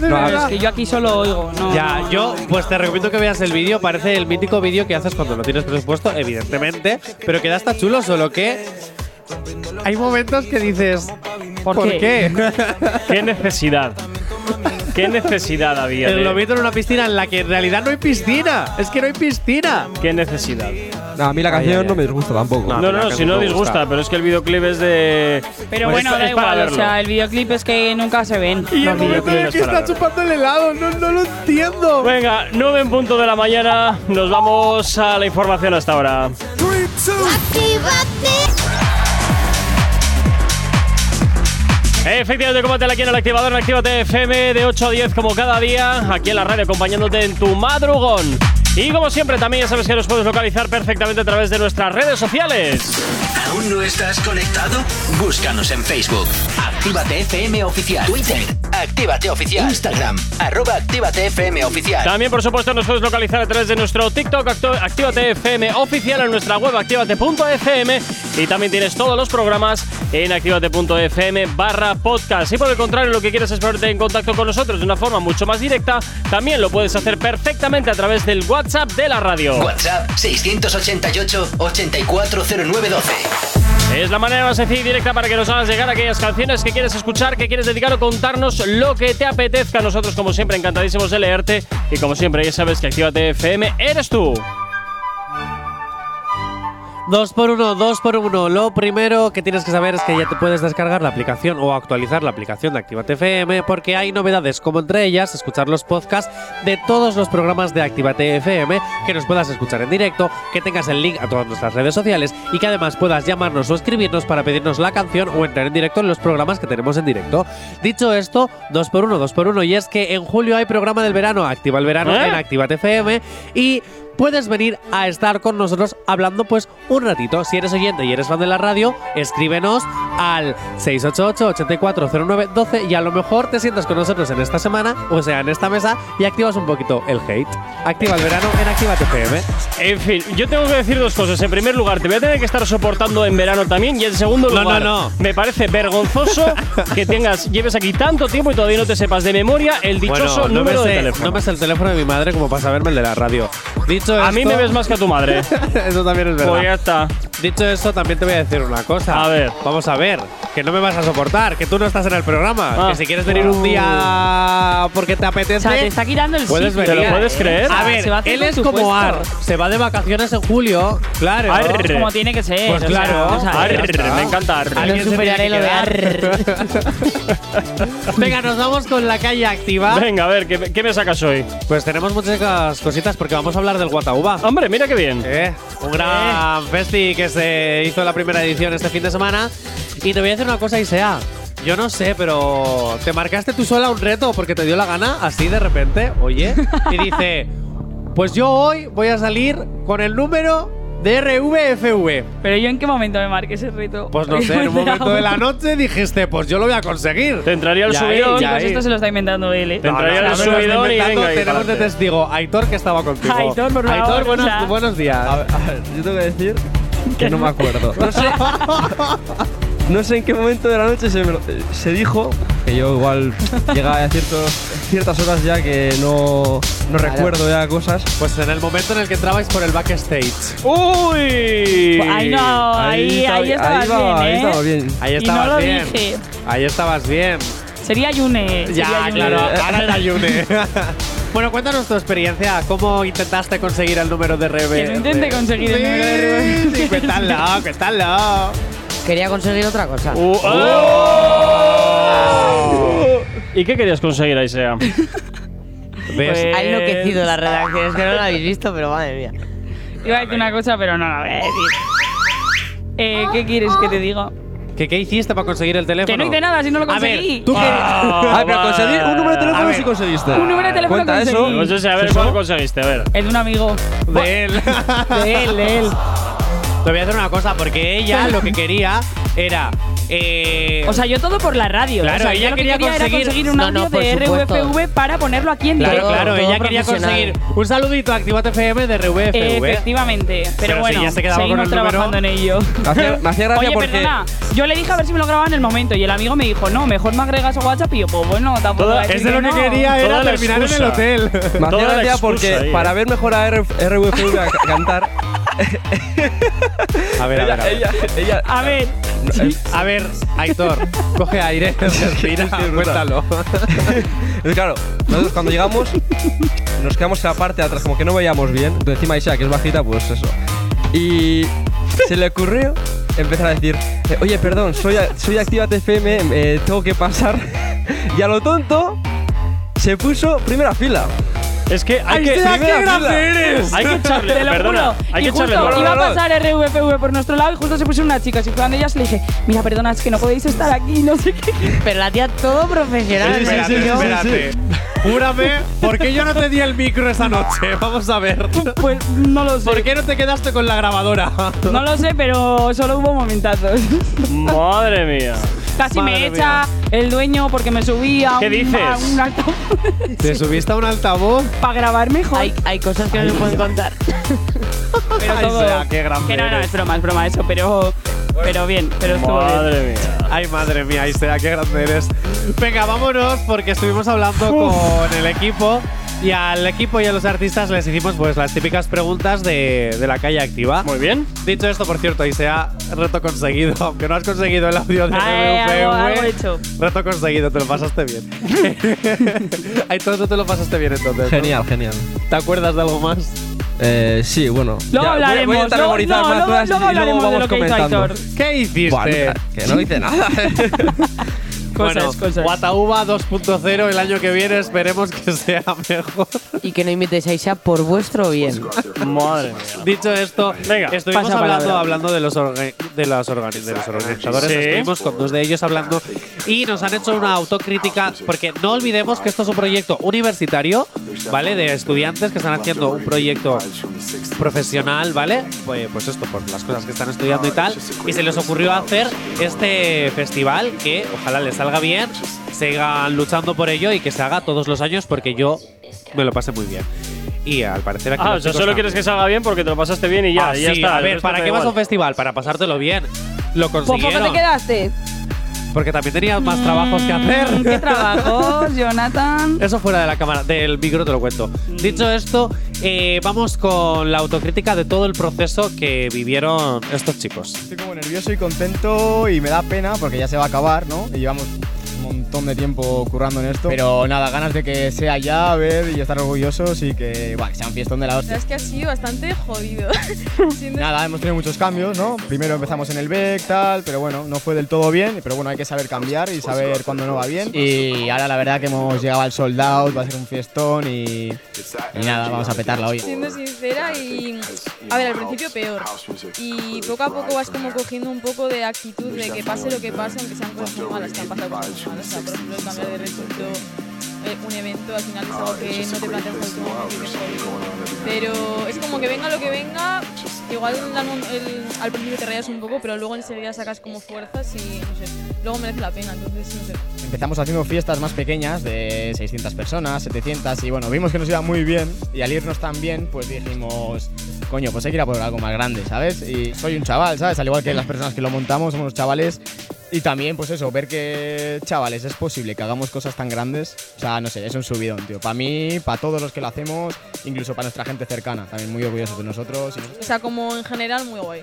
No, es que yo aquí solo oigo. No, Ya, no, yo pues te recomiendo que veas el vídeo. Parece el mítico vídeo que haces cuando no tienes presupuesto, evidentemente. Pero queda hasta chulo, solo que hay momentos que dices. ¿Por, ¿Por qué? qué? ¿Qué necesidad? ¿Qué necesidad había? Pero de- lo meto en una piscina en la que en realidad no hay piscina. Es que no hay piscina. ¿Qué necesidad? No, a mí la canción ay, ay. no me disgusta tampoco. No, no, si no disgusta, gusta. pero es que el videoclip es de. Pero Pues bueno, es- da es igual. O sea, el videoclip es que nunca se ven. Y el momento en el que está chupando el helado, no, no lo entiendo. Venga, 9 en punto de la mañana. Nos vamos a la información hasta ahora. Efectivamente, combate aquí en el activador en Actívate FM de 8 a 10 como cada día, aquí en la radio acompañándote en tu madrugón. Y como siempre, también ya sabes que nos puedes localizar perfectamente a través de nuestras redes sociales. ¿Aún no estás conectado? Búscanos en Facebook. Actívate FM Oficial. Twitter. Actívate Oficial. Instagram. Arroba Actívate FM Oficial. También, por supuesto, nos puedes localizar a través de nuestro TikTok Actívate FM oficial en nuestra web activate.fm y también tienes todos los programas en activate.fm barra podcast. Si por el contrario lo que quieres es ponerte en contacto con nosotros de una forma mucho más directa, también lo puedes hacer perfectamente a través del WhatsApp de la radio. WhatsApp 688 840912. Es la manera más sencilla y directa para que nos hagas llegar aquellas canciones que quieres escuchar, que quieres dedicar o contarnos lo que te apetezca. Nosotros, como siempre, encantadísimos de leerte. Y como siempre, ya sabes que Actívate FM eres tú. Dos por uno, dos por uno. Lo primero que tienes que saber es que ya te puedes descargar la aplicación o actualizar la aplicación de Actívate FM porque hay novedades, como entre ellas escuchar los podcasts de todos los programas de Actívate FM, que nos puedas escuchar en directo, que tengas el link a todas nuestras redes sociales y que además puedas llamarnos o escribirnos para pedirnos la canción o entrar en directo en los programas que tenemos en directo. Dicho esto, dos por uno, dos por uno. Y es que en julio hay programa del verano, Activa el verano ¿Eh? en Actívate FM y puedes venir a estar con nosotros hablando pues un ratito. Si eres oyente y eres fan de la radio, escríbenos al 688-840912 y a lo mejor te sientas con nosotros en esta semana, o sea, en esta mesa, y activas un poquito el hate. Activa el verano en Activa FM. En fin, yo tengo que decir dos cosas. En primer lugar, te voy a tener que estar soportando en verano también. Y en segundo No, lugar, no, no. me parece vergonzoso que tengas, lleves aquí tanto tiempo y todavía no te sepas de memoria el dichoso Bueno, no me, número de sé, teléfono. no me sé el teléfono de mi madre como para saberme el de la radio. Dicho a mí esto- me ves más que a tu madre. Eso también es verdad. Pues ya está. Dicho eso, también te voy a decir una cosa. A ver. Vamos a ver. Que no me vas a soportar, que tú no estás en el programa. Ah. Que si quieres venir un día porque te apetece. O sea, te está quitando el Puedes sitio. venir. ¿Te lo puedes creer? A ver, a él es como. Ar. Se va de vacaciones en julio. Claro. Como tiene que ser. Pues o sea, claro. vamos a ver. Arre, ya está. me encanta. arre. Alguien se superaré lo de quedar. Venga, nos vamos con la calle activa. Venga, a ver, ¿qué, qué me sacas hoy? Pues tenemos muchas cositas porque vamos a hablar del Guatauba. Hombre, mira qué bien. Eh, un gran festi que se hizo la primera edición este fin de semana. Y te voy a decir una cosa, Isea. Yo no sé, pero te marcaste tú sola un reto porque te dio la gana, así de repente, oye. Y dice, pues yo hoy voy a salir con el número de RVFV. Pero yo en qué momento me marqué ese reto. Pues no sé, en un momento de la noche dijiste, pues yo lo voy a conseguir. Te entraría el Y ahí, subidón. y Pues ahí. esto se lo está inventando él, ¿eh? Te entraría No, no, el subidón y venga ahí Tenemos de testigo Aitor que estaba contigo. Aitor, por favor, Aitor, buenos, o sea. buenos días. A ver, a ver, yo tengo que decir que no me acuerdo. No sé, en qué momento de la noche se, me lo- se dijo que yo igual llegaba a ciertos, ciertas horas ya que no, no recuerdo ya cosas. Pues en el momento en el que entrabais por el backstage. ¡Uy! Ahí no, ahí, ahí, estaba- estabas ahí va- bien, ahí ¿eh? estaba bien. Ahí Y no estabas lo bien. dije. Ahí estabas bien. Sería Yune. Ya, sería Yune. claro, ahora era Yune. bueno, cuéntanos tu experiencia. ¿Cómo intentaste conseguir el número de RB? Que no intenté conseguir el número de RB. Sí, cuéntalo, cuéntalo. Quería conseguir otra cosa. Uh, ¡oh! ¿Y qué querías conseguir, Aisea? Pues- Ha enloquecido la redacción. Es que no lo habéis visto, pero madre mía. Iba a decir una cosa, pero no la voy a decir. Eh, ¿Qué quieres que te diga? ¿Qué, ¿Qué hiciste para conseguir el teléfono? Que no hice nada, si no lo A ver, conseguí. tú Ah, Ah, pero conseguir un número de teléfono sí conseguiste. Un número de teléfono Cuenta eso. conseguí. Pues ese, a ver, ¿cuál conseguiste? A ver. El de un amigo. De él. De él, de él. Te voy a hacer una cosa, porque ella lo que quería era. eh, O sea, yo todo por la radio. Claro, o sea, ella yo lo que quería quería era conseguir- conseguir un No, audio no, por de supuesto. RVFV para ponerlo aquí en Claro, directo. claro, todo ella quería profesional. conseguir un saludito a Activate FM de RVFV. Efectivamente. Pero, Pero si bueno, ya se quedaba con seguimos el número- trabajando en ello. Me hacía, me hacía gracia Oye, porque. perdona, yo le dije a ver si me lo grababa en el momento y el amigo me dijo, no, mejor me agregas a WhatsApp y yo, pues bueno, tampoco Toda- voy a decir Ese lo que no. quería era Toda la terminar en el excusa. hotel. Me hacía Toda la gracia excusa porque ahí, para eh. ver mejor a R- RVFV a ca- cantar, A ver, a ver, a ver. ella, ella, A ver, A ver, Aitor, coge aire, respira, cuéntalo. Claro, nosotros cuando llegamos nos quedamos en la parte de atrás, como que no veíamos bien. Entonces, encima Isha, que es bajita, pues eso. Y se le ocurrió empezar a decir, eh, oye, perdón, soy, soy Actívate FM, eh, tengo que pasar. y a lo tonto se puso primera fila. Es que hay que. Qué grande eres. Hay que echarle. te lo perdona. juro. Hay y que justo echarle. iba a pasar RVFV por nuestro lado y justo se puso una chica. Si fueran de ellas le dije, mira, perdona, es que no podéis estar aquí, no sé qué. Pero la tía todo profesional. Sí, sí, sí, espérate, sí, espérate. Júrame, ¿por qué yo no te di el micro esa noche? Vamos a ver. Pues no lo sé. ¿Por qué no te quedaste con la grabadora? No lo sé, pero solo hubo momentazos. Madre mía. Casi Madre me echa el dueño porque me subía ¿Qué un, dices? a un altavoz ¿Te subiste a un altavoz? Para grabar mejor. Hay, hay cosas que no se pueden contar. pero Ay, todo. sea, qué grande que no, no, es broma, es broma eso, pero. Pero bien, pero estuvo bien. Madre mía. Ay, madre mía, Isea, qué grande eres. Venga, vámonos porque estuvimos hablando con el equipo y al equipo y a los artistas les hicimos pues las típicas preguntas de, de la calle activa. Muy bien. Dicho esto, por cierto, Isea, reto conseguido. Aunque no has conseguido el audio de Ay, algo- algo hecho. Reto conseguido, te lo pasaste bien. Ay, todo tú te lo pasaste bien entonces. ¿no? Genial, genial. ¿Te acuerdas de algo más? Eh, sí, bueno. Luego Ya, voy- voy a hablaremos. intentar luego, memorizar no, más luego, cosas luego y hablaremos de vamos lo que hizo comentando. Aitor. ¿Qué hiciste? Buah, que no hice nada. Cosas, bueno, cosas. Guatauba 2.0 el año que viene esperemos que sea mejor. Y que no imitéis a Isha por vuestro bien. Madre mía. Dicho esto, Venga, estuvimos hablando, hablando de los, orga- de, los de los organizadores. Sí. Estuvimos con dos de ellos hablando y nos han hecho una autocrítica porque no olvidemos que esto es un proyecto universitario, ¿vale? De estudiantes que están haciendo un proyecto profesional, ¿vale? Pues, pues esto, por las cosas que están estudiando y tal. Y se les ocurrió hacer este festival que ojalá les salga bien, sigan luchando por ello y que se haga todos los años porque yo me lo pasé muy bien. Y al parecer aquí Ah, los o sea, solo también. quieres que salga bien porque te lo pasaste bien y ya, Ah, y ya sí, está. A ver, ¿para qué vas a un festival? Para pasártelo bien. Lo ¿Por qué consiguieron. te quedaste? Porque también tenías más trabajos que hacer. Mm, ¿Qué trabajos, Jonathan? Eso fuera de la cámara, del micro te lo cuento. Dicho esto, eh, vamos con la autocrítica de todo el proceso que vivieron estos chicos. Estoy como nervioso y contento y me da pena porque ya se va a acabar, ¿no? Y llevamos montón de tiempo currando en esto. Pero nada, ganas de que sea ya, a ver y estar orgullosos y que, buah, que sea un fiestón de la La hostia. verdad es que ha sido bastante jodido. Nada, hemos tenido muchos cambios, ¿no? Primero empezamos en el BEC, tal, pero bueno, no fue del todo bien, pero bueno, hay que saber cambiar y saber cuándo no va bien. Y ahora la verdad que hemos llegado al sold out, va a ser un fiestón y, y nada, vamos a petarla hoy. Siendo sincera y. A ver, al principio peor. Y poco a poco vas como cogiendo un poco de actitud de que pase lo que pase, aunque sean cosas muy malas, que han pasado cosas muy malas. O sea, por ejemplo, el cambiar de recinto, eh, un evento, al final es algo que no te planteas es jodido. Pero es como que venga lo que venga, igual el- al principio te rayas un poco, pero luego enseguida sacas como fuerzas y no sé, luego merece la pena. Entonces, no sé. Empezamos haciendo fiestas más pequeñas de 600 personas, 700 y bueno, vimos que nos iba muy bien y al irnos tan bien pues dijimos, coño, pues hay que ir a por algo más grande, ¿sabes? Y soy un chaval, ¿sabes? Al igual que las personas que lo montamos, somos unos chavales y también pues eso, ver que chavales es posible que hagamos cosas tan grandes, o sea, no sé, es un subidón, tío. Para mí, para todos los que lo hacemos, incluso para nuestra gente cercana, también muy orgullosos de nosotros. O sea, como en general, muy guay.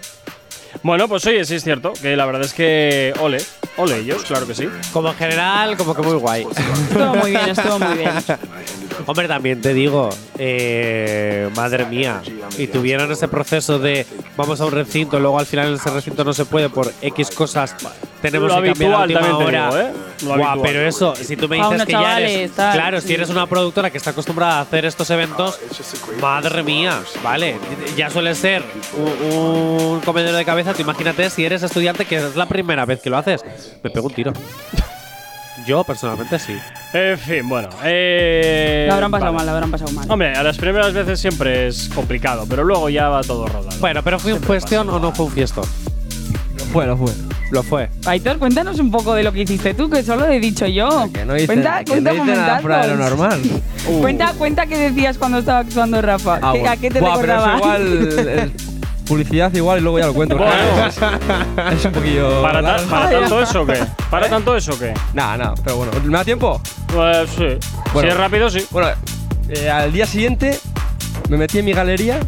Bueno, pues oye, sí es cierto, que la verdad es que ole, ole ellos, claro que sí. Como en general, como que muy guay. Estuvo muy bien, estuvo muy bien. Hombre, también te digo, eh, madre mía, y tuvieron ese proceso de vamos a un recinto, luego al final en ese recinto no se puede por X cosas, tenemos Lo que cambiar habitual última también te hora. digo, ¿eh? Lo Guau, pero eso, si tú me dices que ya chavales, eres, tal. claro, si eres una productora que está acostumbrada a hacer estos eventos, madre mía, vale, ya suele ser un, un comedero de cabeza, tú imagínate si eres estudiante que es la primera vez que lo haces, me pego un tiro. Yo personalmente sí. En fin, bueno. Eh, La habrán pasado vale. mal, la habrán pasado mal. Hombre, a las primeras veces siempre es complicado, pero luego ya va todo rodado. Bueno, pero ¿fue un cuestión o no fue un fiestón? Fue, lo fue. Lo fue. Aitor, cuéntanos un poco de lo que hiciste tú, que solo he dicho yo. Que no hice, cuenta, que cuenta no hice nada fuera de lo normal. Cuenta, cuenta qué decías cuando estaba actuando Rafa. Ah, ¿Qué- bueno. ¿A qué te Buah, pero recordaba? eso igual. eh, publicidad igual y luego ya lo cuento. Bueno. es, es un poquillo. ¿Para, ta- para tanto eso o qué? ¿Para tanto eso o qué? Nada, nada, pero bueno. ¿Me da tiempo? Pues sí. Bueno. si es rápido, sí. Bueno, eh, al día siguiente me metí en mi galería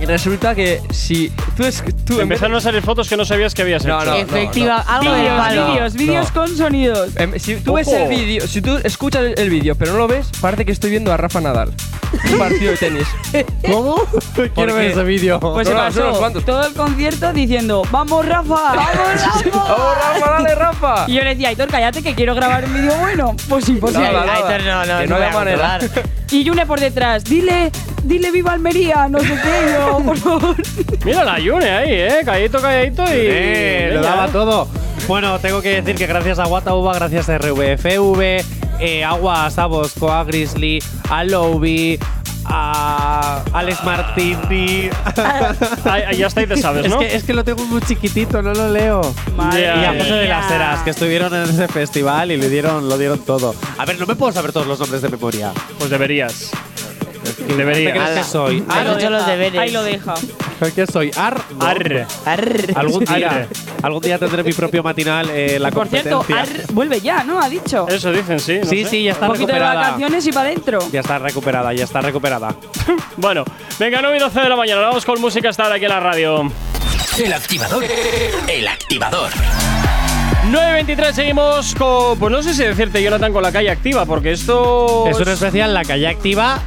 y resulta que si tú es tú Empezaron a salir fotos que no sabías que habías No, hecho. no, Efectiva, algo de Vídeos, palo. vídeos, vídeos no. con sonidos. em, si tú ves Ojo. el vídeo, si tú escuchas el, el vídeo pero no lo ves, parece que estoy viendo a Rafa Nadal. Un partido de tenis. ¿Cómo? Quiero ver ese vídeo. Pues No, se no, pasó son unos cuantos. todo el concierto diciendo ¡Vamos, Rafa! ¡Vamos, Rafa! ¡Vamos, Rafa, dale, Rafa! Y yo le decía, Aitor, cállate que quiero grabar un vídeo bueno. Pues imposible. Nada, nada. Aitor, no, no, Que no no voy a manera. controlar. Y Yune por detrás, dile, dile viva Almería, no sé qué, yo, por favor. Mira la Yune ahí, eh. Calladito, calladito y. Eh, lo Venga, daba eh. todo. Bueno, tengo que decir que gracias a Guatauba, gracias a RVFV, eh, Agua, Sabos, Coa Grizzly, a Lobby, a Alex Martini. Ah, ya está y te sabes, ¿no? es, que, es que lo tengo muy chiquitito, no lo leo. Madre y a. José de las Heras, que estuvieron en ese festival y le dieron, lo dieron todo. A ver, no me puedo saber todos los nombres de memoria. Pues deberías. ¿Qué Deberías. crees que soy? Has lo deja. Ahí lo deja. ¿Qué soy? ¿Ar? No. Arre. Arr. Algún día, algún día tendré mi propio matinal, eh, la Por cierto. Ar vuelve ya, ¿no? Ha dicho. Eso dicen, sí. no sí, sé. sí, ya está Un poquito de vacaciones y para adentro. Ya está recuperada, ya está recuperada. Bueno, venga, 9 y 12 de la mañana. Vamos con música hasta ahora aquí en la radio. El activador. El activador. 9.23 seguimos con. Pues no sé si decirte, Jonathan, con la calle activa, porque esto. Es un especial La Calle Activa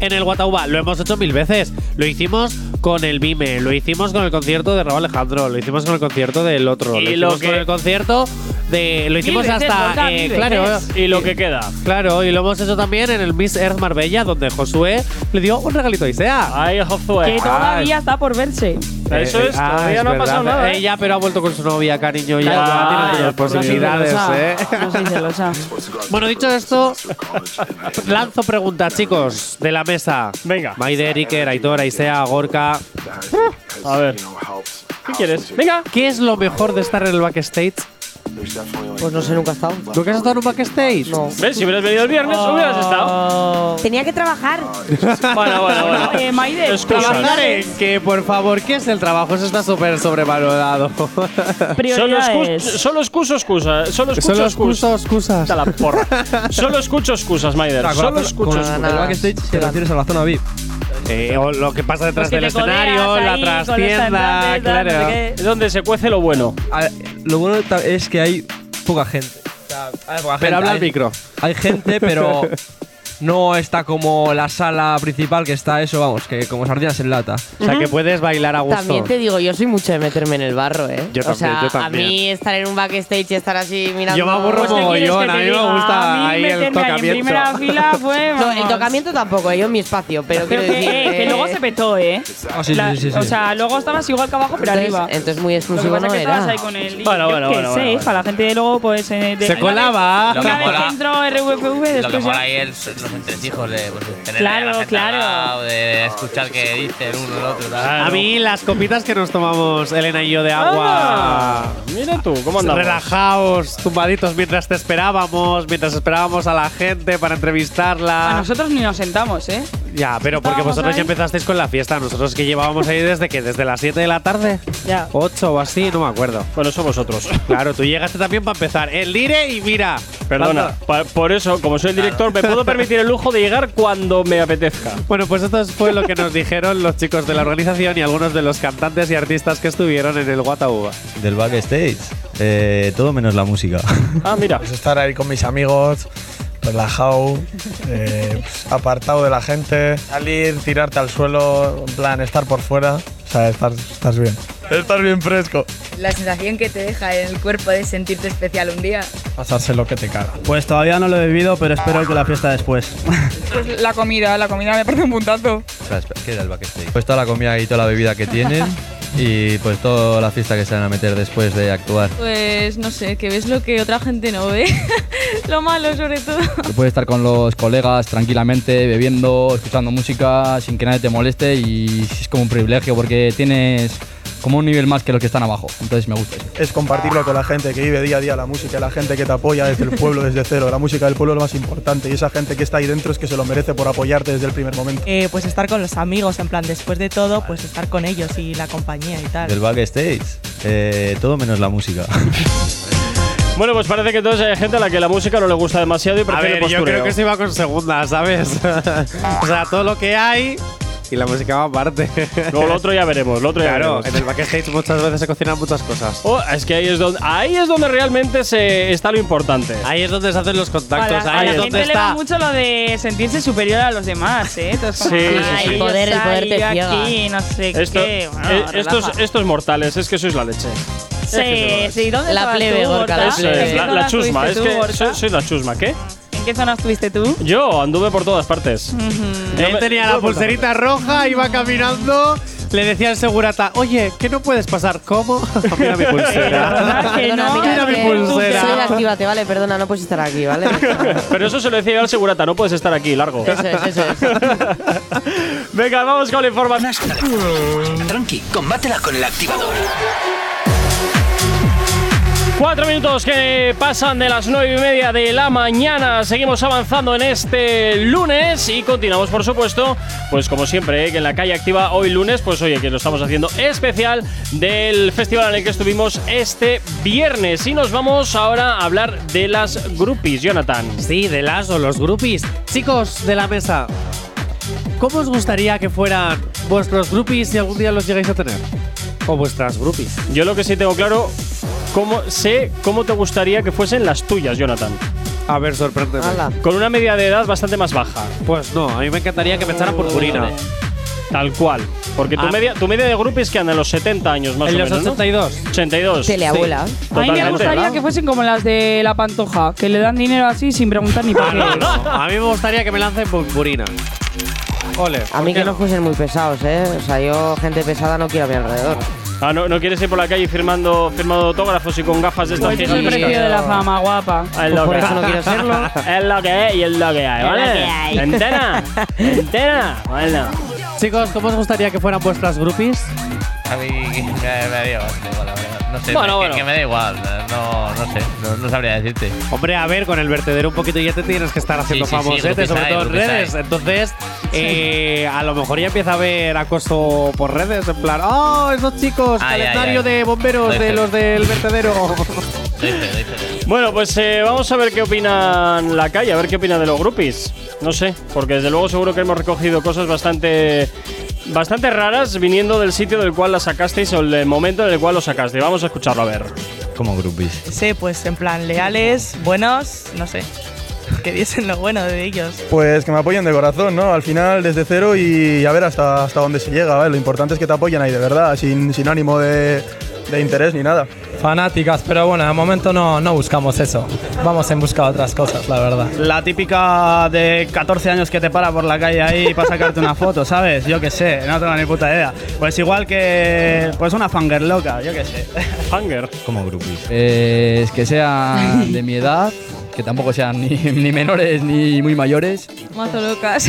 en el Guatauba. Lo hemos hecho mil veces. Lo hicimos con el Vime, lo hicimos con el concierto de Raúl Alejandro, lo hicimos con el concierto del otro, Y lo lo hicimos que- con el concierto de. Lo hicimos veces, hasta. Eh, claro, veces. Y lo que queda. claro, y lo hemos hecho también en el Miss Earth Marbella, donde Josué le dio un regalito a Isea. Ay, Josué. Que todavía está por verse. Eso es, Ah, todavía es no ha pasado nada. ¿eh? Ella, pero ha vuelto con su novia, cariño. Ya, otras pues, posibilidades, ¿eh? celosa. No soy celosa. Bueno, dicho esto, lanzo preguntas, chicos, de la mesa. Venga. Maider, Iker, Aitor, Aisea, Gorka. A ver. ¿Qué quieres? Venga. ¿Qué es lo mejor de estar en el backstage? Pues no sé, nunca he estado. ¿Nunca has estado en un backstage? No. ¿Ves? Si hubieras venido el viernes, hubieras estado. Tenía que trabajar. Bueno, bueno, bueno. Eh, Maider, Excusas. Trabajar en que, por favor, ¿qué es el trabajo? Eso está súper sobrevalorado. Solo prioridades. escucho, solo escucho excusas. Solo escucho Solo excusas. excuso, excusas. Está la porra. Solo escucho excusas, Maider. Ah, Solo escucho excusas. el backstage te refieres a la zona VIP. Eh, o lo que pasa detrás Pues que del escenario, ahí la trastienda, no sé claro. Es donde se cuece lo bueno. A lo bueno es que hay poca gente. O sea, hay poca gente. Pero habla al micro. Hay gente, pero no está como la sala principal que está eso, vamos, que como sardinas en lata. O sea, que puedes bailar a gusto. También te digo, yo soy mucho de meterme en el barro, ¿eh? Yo o también, sea, yo también. a mí estar en un backstage y estar así mirando. Yo me aburro Pues, ¿qué quieres mogollón, que a te mí me diga? gusta A mí ahí el meterme ahí en tocamiento. primera fila fue. No, el vamos. tocamiento tampoco, yo en mi espacio, pero, Pero quiero que, decir. eh, que eh, luego se petó, ¿eh? Ah, sí, La- sí, sí, sí. O sea, luego estabas igual que abajo, pero entonces, arriba. entonces muy Lo que exclusivo pasa es no que estabas era. ahí con el. Bueno, bueno, bueno, sé, bueno, hija, la gente luego, pues. eh, de- Se colaba. Lo que Una vez mola- que entró RVPV, Lo que después mola ya. ahí es los entresijos de pues, tener Claro, a la claro. lado, de escuchar qué dice el uno el otro. tal. A mí las copitas que nos tomamos Elena y yo de agua. Ah, mira tú, ¿cómo andamos? Relajados, tumbaditos mientras te esperábamos, mientras esperábamos a la gente para A entrevistarla. nosotros ni nos sentamos, ¿eh? Ya, pero porque vosotros ya empezasteis con la fiesta. Nosotros que llevábamos ahí desde que desde las 7 de la tarde, Ya. 8 o así, no me acuerdo. Bueno, eso vosotros. Claro, tú llegaste también para empezar el dire y mira. Perdona, pa- por eso, como soy el director, me puedo permitir el lujo de llegar cuando me apetezca. Bueno, pues esto fue lo que nos dijeron los chicos de la organización y algunos de los cantantes y artistas que estuvieron en el Guatauba. Del backstage. Eh, todo menos la música. Ah, mira. Pues estar ahí con mis amigos, relajado, eh, apartado de la gente, salir, tirarte al suelo, en plan, estar por fuera. O sea, estás, estás bien. Estás bien fresco. La sensación que te deja en el cuerpo de sentirte especial un día. Pasarse lo que te caga. Pues todavía no lo he bebido, pero espero que la fiesta después. Pues la comida, la comida me parece un puntazo. Espera, espera, ¿Qué era el backstage? Pues toda la comida y toda la bebida que tienen y pues toda la fiesta que se van a meter después de actuar. Pues no sé, que ves lo que otra gente no ve. lo malo sobre todo. Puedes estar con los colegas tranquilamente, bebiendo, escuchando música, sin que nadie te moleste y es como un privilegio porque tienes como un nivel más que los que están abajo. Entonces me gusta eso. Es compartirlo con la gente que vive día a día la música, la gente que te apoya desde el pueblo, desde cero. La música del pueblo es lo más importante y esa gente que está ahí dentro es que se lo merece por apoyarte desde el primer momento. Eh, pues estar con los amigos, en plan, después de todo, pues estar con ellos y la compañía y tal. Del backstage. Eh, todo menos la música. Bueno, pues parece que entonces hay gente a la que la música no le gusta demasiado y A prefiere ver, yo postureo. creo que se iba con segunda, ¿sabes? o sea, todo lo que hay y la música va aparte. Luego lo otro ya veremos, lo otro ya Claro, veremos. en el backstage muchas veces se cocinan muchas cosas. Oh, es que ahí es donde ahí es donde realmente se está lo importante. Ahí es donde se hacen los A contactos, la, a ahí la es gente donde le va está. mucho lo de sentirse superior a los demás, ¿eh? Entonces, como, Sí, sí, "Ay, sí. El poder, el poder soy te ciega". aquí, no sé Esto- qué. Bueno, eh, estos, estos mortales, es que sois la leche. Sí, sí, ¿dónde La plebe, tú, Gorka, la plebe. ¿En es, la, la chusma, es que soy, soy la chusma, ¿qué? ¿En qué zona estuviste tú? Yo anduve por todas partes. Él tenía la pulserita roja, iba caminando, le decía al segurata, oye, ¿qué no puedes pasar? ¿Cómo? mira mi pulsera. Perdona, que no, mira, mira mi que pulsera. Soy Actívate, ¿vale? Perdona, no puedes estar aquí, ¿vale? Pero eso se lo decía yo al segurata, no puedes estar aquí, largo. Eso es, eso es. Venga, vamos con la información. Tranqui, combátela con el activador. Cuatro minutos que pasan de las nueve y media de la mañana. Seguimos avanzando en este lunes y continuamos, por supuesto, pues como siempre, ¿eh? que en la calle activa hoy lunes, pues oye, que lo estamos haciendo especial del festival en el que estuvimos este viernes. Y nos vamos ahora a hablar de las groupies, Jonathan. Sí, de las o los groupies. Chicos de la mesa, ¿cómo os gustaría que fueran vuestros groupies si algún día los llegáis a tener? O vuestras groupies. Yo lo que sí tengo claro, cómo, sé cómo te gustaría que fuesen las tuyas, Jonathan. A ver, sorpréndeme. Con una media de edad bastante más baja. Pues no, a mí me encantaría que me echaran purpurina. Tal cual. Porque tu, Ah. media, tu media de groupies que anda en los 70 años más En o los menos. ¿no? 82. 82. Teleabuela. A mí me Totalmente. gustaría que fuesen como las de la pantoja, que le dan dinero así sin preguntar ni por qué. No, a mí me gustaría que me lancen purpurina. Ole. A mí que no fuesen muy pesados, ¿eh? O sea, yo, gente pesada, no quiero a mi alrededor. Ah, ¿no, ¿no quieres ir por la calle firmando, firmando autógrafos y con gafas de estas Pues el precio de la fama, guapa. Es lo Pues por que eso no hay. quiero serlo. es lo que es y es lo que hay, Es lo ¿vale? que hay. ¿Entera? ¿Entera? Bueno. Chicos, ¿cómo os gustaría que fueran vuestras groupies? A mí me, me igual, la verdad. No sé, Bueno, que, bueno. que me da igual. No, no sé, no, no sabría decirte. Hombre, a ver, con el vertedero un poquito ya te tienes que estar haciendo Sí, sí, sí, famosete, groupies sobre todo en redes. hay. Entonces, eh, a lo mejor ya empieza a haber acoso por redes, en plan, ¡oh, esos chicos! Ay, ay, calendario ay. de bomberos Doy de fe. los del vertedero. Doy fe, doy fe. Bueno, pues eh, vamos a ver qué opinan la calle, a ver qué opina de los groupies. No sé, porque desde luego seguro que hemos recogido cosas bastante bastante raras viniendo del sitio del cual las sacasteis o el momento en el cual lo sacasteis. Vamos a escucharlo a ver. Como groupies. Sí, pues en plan leales, buenos, no sé. Que diesen lo bueno de ellos. Pues que me apoyen de corazón, ¿no? Al final desde cero y a ver hasta, hasta dónde se llega, ¿vale? Lo importante es que te apoyen ahí de verdad, sin, sin ánimo de, de interés ni nada. Fanáticas, pero bueno, de momento no, no buscamos eso. Vamos en busca de otras cosas, la verdad. La típica de 14 años que te para por la calle ahí para sacarte una foto, ¿sabes? Yo qué sé, no tengo ni puta idea. Pues igual que pues una fanger loca, yo qué sé. Fanger. Como groupies. Pues que sean de mi edad, que tampoco sean ni, ni menores ni muy mayores. Mazo locas.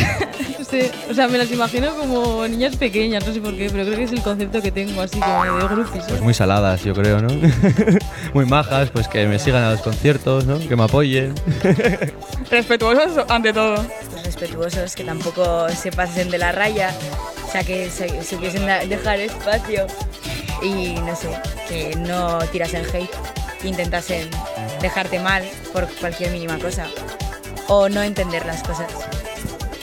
no sé, o sea, me las imagino como niñas pequeñas, no sé por qué, pero creo que es el concepto que tengo, así como de groupies. Pues muy saladas, yo creo, ¿no? muy majas, pues que me sigan a los conciertos, ¿no? Que me apoyen. Respetuosos ante todo. Pues respetuosos, que tampoco se pasen de la raya, o sea, que se, supiesen dejar espacio y no sé, que no tirasen hate, que intentasen dejarte mal por cualquier mínima cosa o no entender las cosas.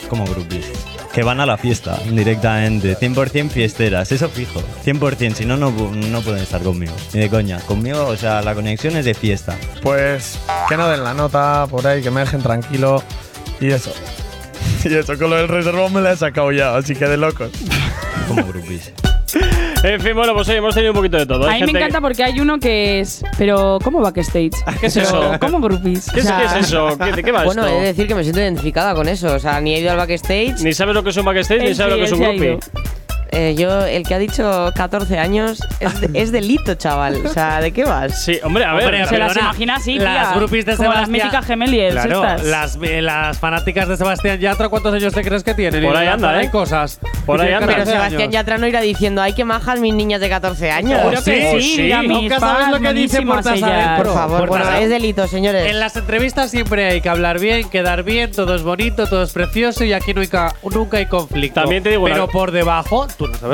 Como groupies. Que van a la fiesta directamente, 100% fiesteras, eso fijo, 100%, si no, no, pu- no pueden estar conmigo, ni de coña. Conmigo, o sea, la conexión es de fiesta. Pues que no den la nota por ahí, que me dejen tranquilo y eso. Y eso, con lo del reservón me la he sacado ya, así que de locos. Como groupies. En fin, bueno, pues hoy hemos tenido un poquito de todo. A Hay mí me gente- encanta porque hay uno que es. Pero, ¿cómo backstage? ¿Qué es Pero, eso? ¿Cómo groupies? ¿Qué es, qué es eso? ¿Qué- ¿De qué va Bueno, esto? he de decir que me siento identificada con eso. O sea, ni he ido al backstage. Ni sabes lo que es un backstage, ni Él sabes lo que es un sí ha groupie. ido. Eh, yo, el que ha dicho 14 años, es, de- es delito, chaval. O sea, ¿de qué vas? Sí, hombre, a ver. Hombre, Se las imagina así, Las groupies de como las Sebastián. míticas gemeliers Claro, estas. las, eh, las fanáticas de Sebastián Yatra, ¿cuántos años te crees que tienen? Por ahí anda, lanzar ¿eh? ahí cosas. Por ahí anda. Pero 14 Sebastián años. Yatra no irá diciendo, ay, qué majas mis niñas de 14 años. Seguro que sí, mis Nunca sabes lo que dice adentro. Por favor, bueno, es delito, señores. En las entrevistas siempre hay que hablar bien, quedar bien, todo es bonito, todo es precioso y aquí nunca, nunca hay conflicto. También te digo Pero por debajo,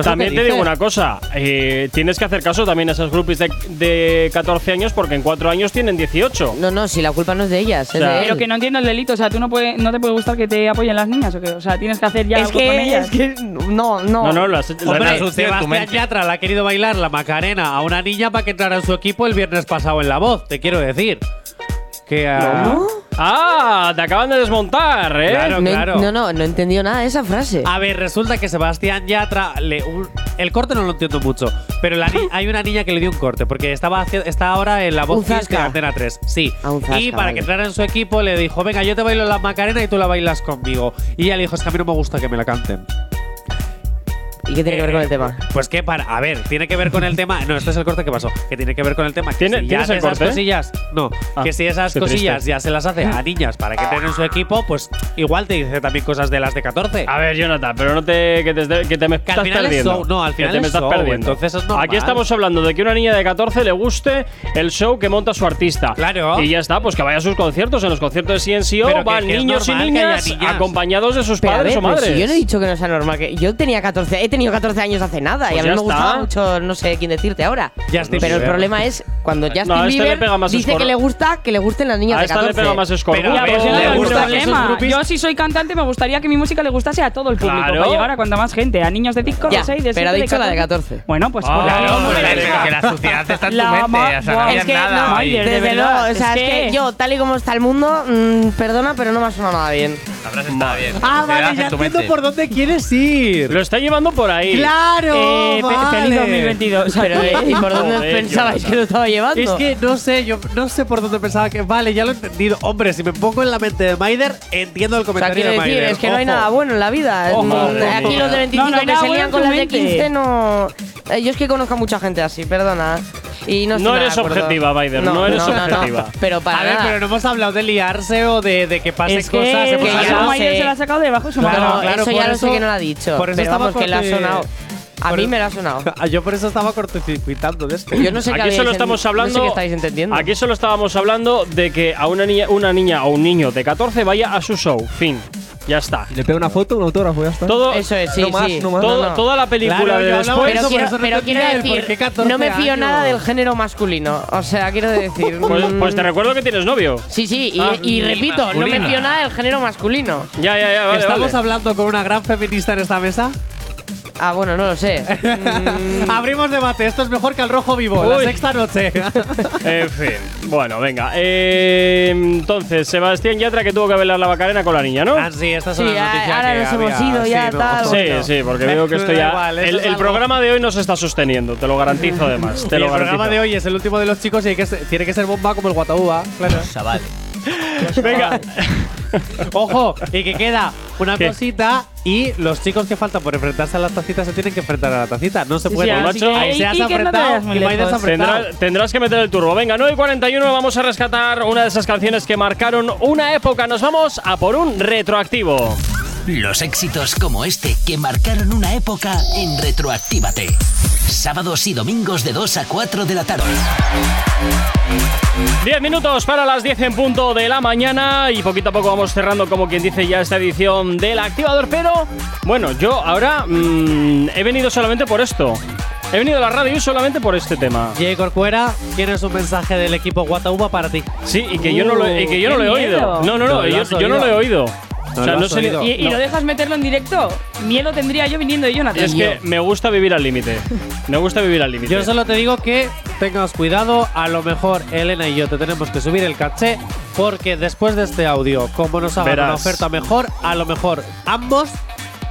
También lo te digo una cosa, eh, tienes que hacer caso también a esas groupies de, de 14 años porque en 4 años tienen 18. No, no, si la culpa no es de ellas, O sea, de él. Pero que no entiendo el delito. O sea, ¿tú no, puede, no te puede gustar que te apoyen las niñas o sea, tienes que hacer ya Es algo con que, ellas. es que, no, no. No, no, las, Hombre, las- Sebastián Yatra le ha querido bailar la Macarena a una niña para que entrara en su equipo el viernes pasado en La Voz, te quiero decir. Que ah, Ah, te acaban de desmontar, ¿eh? Claro, no, claro. no, no, no he entendido nada de esa frase. A ver, resulta que Sebastián Yatra le, un- el corte no lo entiendo mucho, pero la hay una niña que le dio un corte porque estaba está ahora en la voz de. Antena 3. Sí. Ah, un zasca, y para vale. que entrara en su equipo le dijo, "Venga, yo te bailo la Macarena y tú la bailas conmigo." Y ella le dijo, "Es que a mí no me gusta que me la canten." ¿Y qué tiene que ver con el tema? Pues que para, a ver, tiene que ver con el tema. No, este es el corte que pasó. Que tiene que ver con el tema. Que ¿Tiene- si ya tienes el esas corte? cosillas. No, Ah, que si esas cosillas triste. ya se las hace a niñas para que en su equipo, pues igual te dice también cosas de las de 14. A ver, Jonathan, pero no te que te, que te me Que al estás es perdiendo. show, no, al Que final te me es estás show, perdiendo. entonces es normal. Aquí estamos hablando de que una niña de 14 le guste el show que monta su artista. Claro. Y ya está, pues que vaya a sus conciertos. En los conciertos de CNCO Pero que- van que niños y que niñas, niñas. acompañados de sus Pero padres ver, o madres. si yo no he dicho que no sea normal. Que yo tenía 14, he tenido 14 años hace nada pues y a mí me está. gustaba mucho, no sé quién decirte ahora. Justin pero Bieber. el problema es cuando Justin no, Bieber este pega más dice escor... que le gusta que le gusten las niñas a de 14. le pega más pero, Yo si soy cantante me gustaría que mi música le gustase a todo el público claro. para llegar a cuanta más gente, a niños de 5, de 6, de 7, Pero ha dicho de la de 14. Bueno, pues ah, oh, claro, que la suciedad está en tu mente, o sea, no es que, nada. desde luego, o sea, es que yo tal y como está el mundo, mm, perdona, pero no me ha sonado nada bien. La frase está ah, bien. Ah, vale, ya entiendo por dónde quieres ir. Lo está llevando por ahí. ¡Claro! Eh. Feliz 2022. Eh, ¿Y por dónde pensabais que lo estaba llevando? Es que no sé, yo no sé por dónde pensaba que. Vale, ya lo he entendido. Hombre, si me pongo en la mente de Maider, entiendo el comentario de Maider. es que no hay nada bueno en la vida. Aquí los de 25 no, no que se lían con las de 15 no. Eh, yo es que conozco a mucha gente así, perdona. No, eres objetiva, Biden, no, eres objetiva. pero A ver, pero no hemos hablado de liarse o de, de que pasen cosas. Que ya lo sé. se la ha sacado debajo su mano. Claro, eso ya lo sé que no lo ha dicho. Por eso pero vamos, que le ha sonado. A mí me la ha sonado. Ah, yo por eso estaba cortocircuitando de esto. Yo no sé qué aquí solo estamos hablando. Aquí solo estábamos hablando de que a una niña, una niña o un niño de 14 vaya a su show. Fin. Ya está. Le pega una foto, un autógrafo, ya está. Todo, Eso es, sí, no más, sí. No más. Toda la película claro, de después. Pero, quiero, decir, no me fío nada del género masculino. O sea, quiero decir. Pues, mm, pues, te recuerdo que tienes novio. Sí, sí, y, ah. repito, no me fío nada del género masculino. Ya, ya, ya. Vale, ¿Estamos hablando con una gran feminista en esta mesa? Ah, bueno, no lo sé. Mm. Abrimos debate, esto es mejor que el rojo vivo, la sexta noche. en fin, bueno, venga. Eh, entonces, Sebastián Yatra que tuvo que velar la bacarena con la niña, ¿no? Ah, sí, esta es una sí, noticia. Ahora que nos hemos ido sí, ya, tal. Sí, sí, porque veo que esto ya. El, programa de hoy no se está sosteniendo, te lo garantizo además. Te lo el garantizo. programa de hoy es el último de los chicos y hay que ser, tiene que ser bomba como el Guataúba, claro. Chavales. Venga. Ojo, y que queda una ¿Qué? cosita y los chicos que faltan por enfrentarse a la tacita se tienen que enfrentar a la tacita. No se puede. Sí, ahí se has apretado. No Tendrá, tendrás que meter el turbo. Venga, 9 y vamos a rescatar una de esas canciones que marcaron una época. Nos vamos a por un retroactivo. Los éxitos como este que marcaron una época en Retroactívate. Sábados y domingos de 2 a 4 de la tarde. 10 minutos para las 10 en punto de la mañana y poquito a poco vamos cerrando como quien dice ya esta edición del activador, pero bueno, yo ahora mm, he venido solamente por esto. He venido a la radio solamente por este tema. Diego Corcuera, tienes un mensaje del equipo Guatauba para ti. Sí, y no y que yo no lo he oído. No, no, no, yo, no lo he oído. ¿Y, lo dejas meterlo en directo? Miedo tendría yo viniendo de Jonathan. Es que me gusta vivir al límite. Me gusta vivir al límite. Yo solo te digo que tengas cuidado, a lo mejor Elena y yo te tenemos que subir el caché porque después de este audio, como nos hagan una oferta mejor, a lo mejor ambos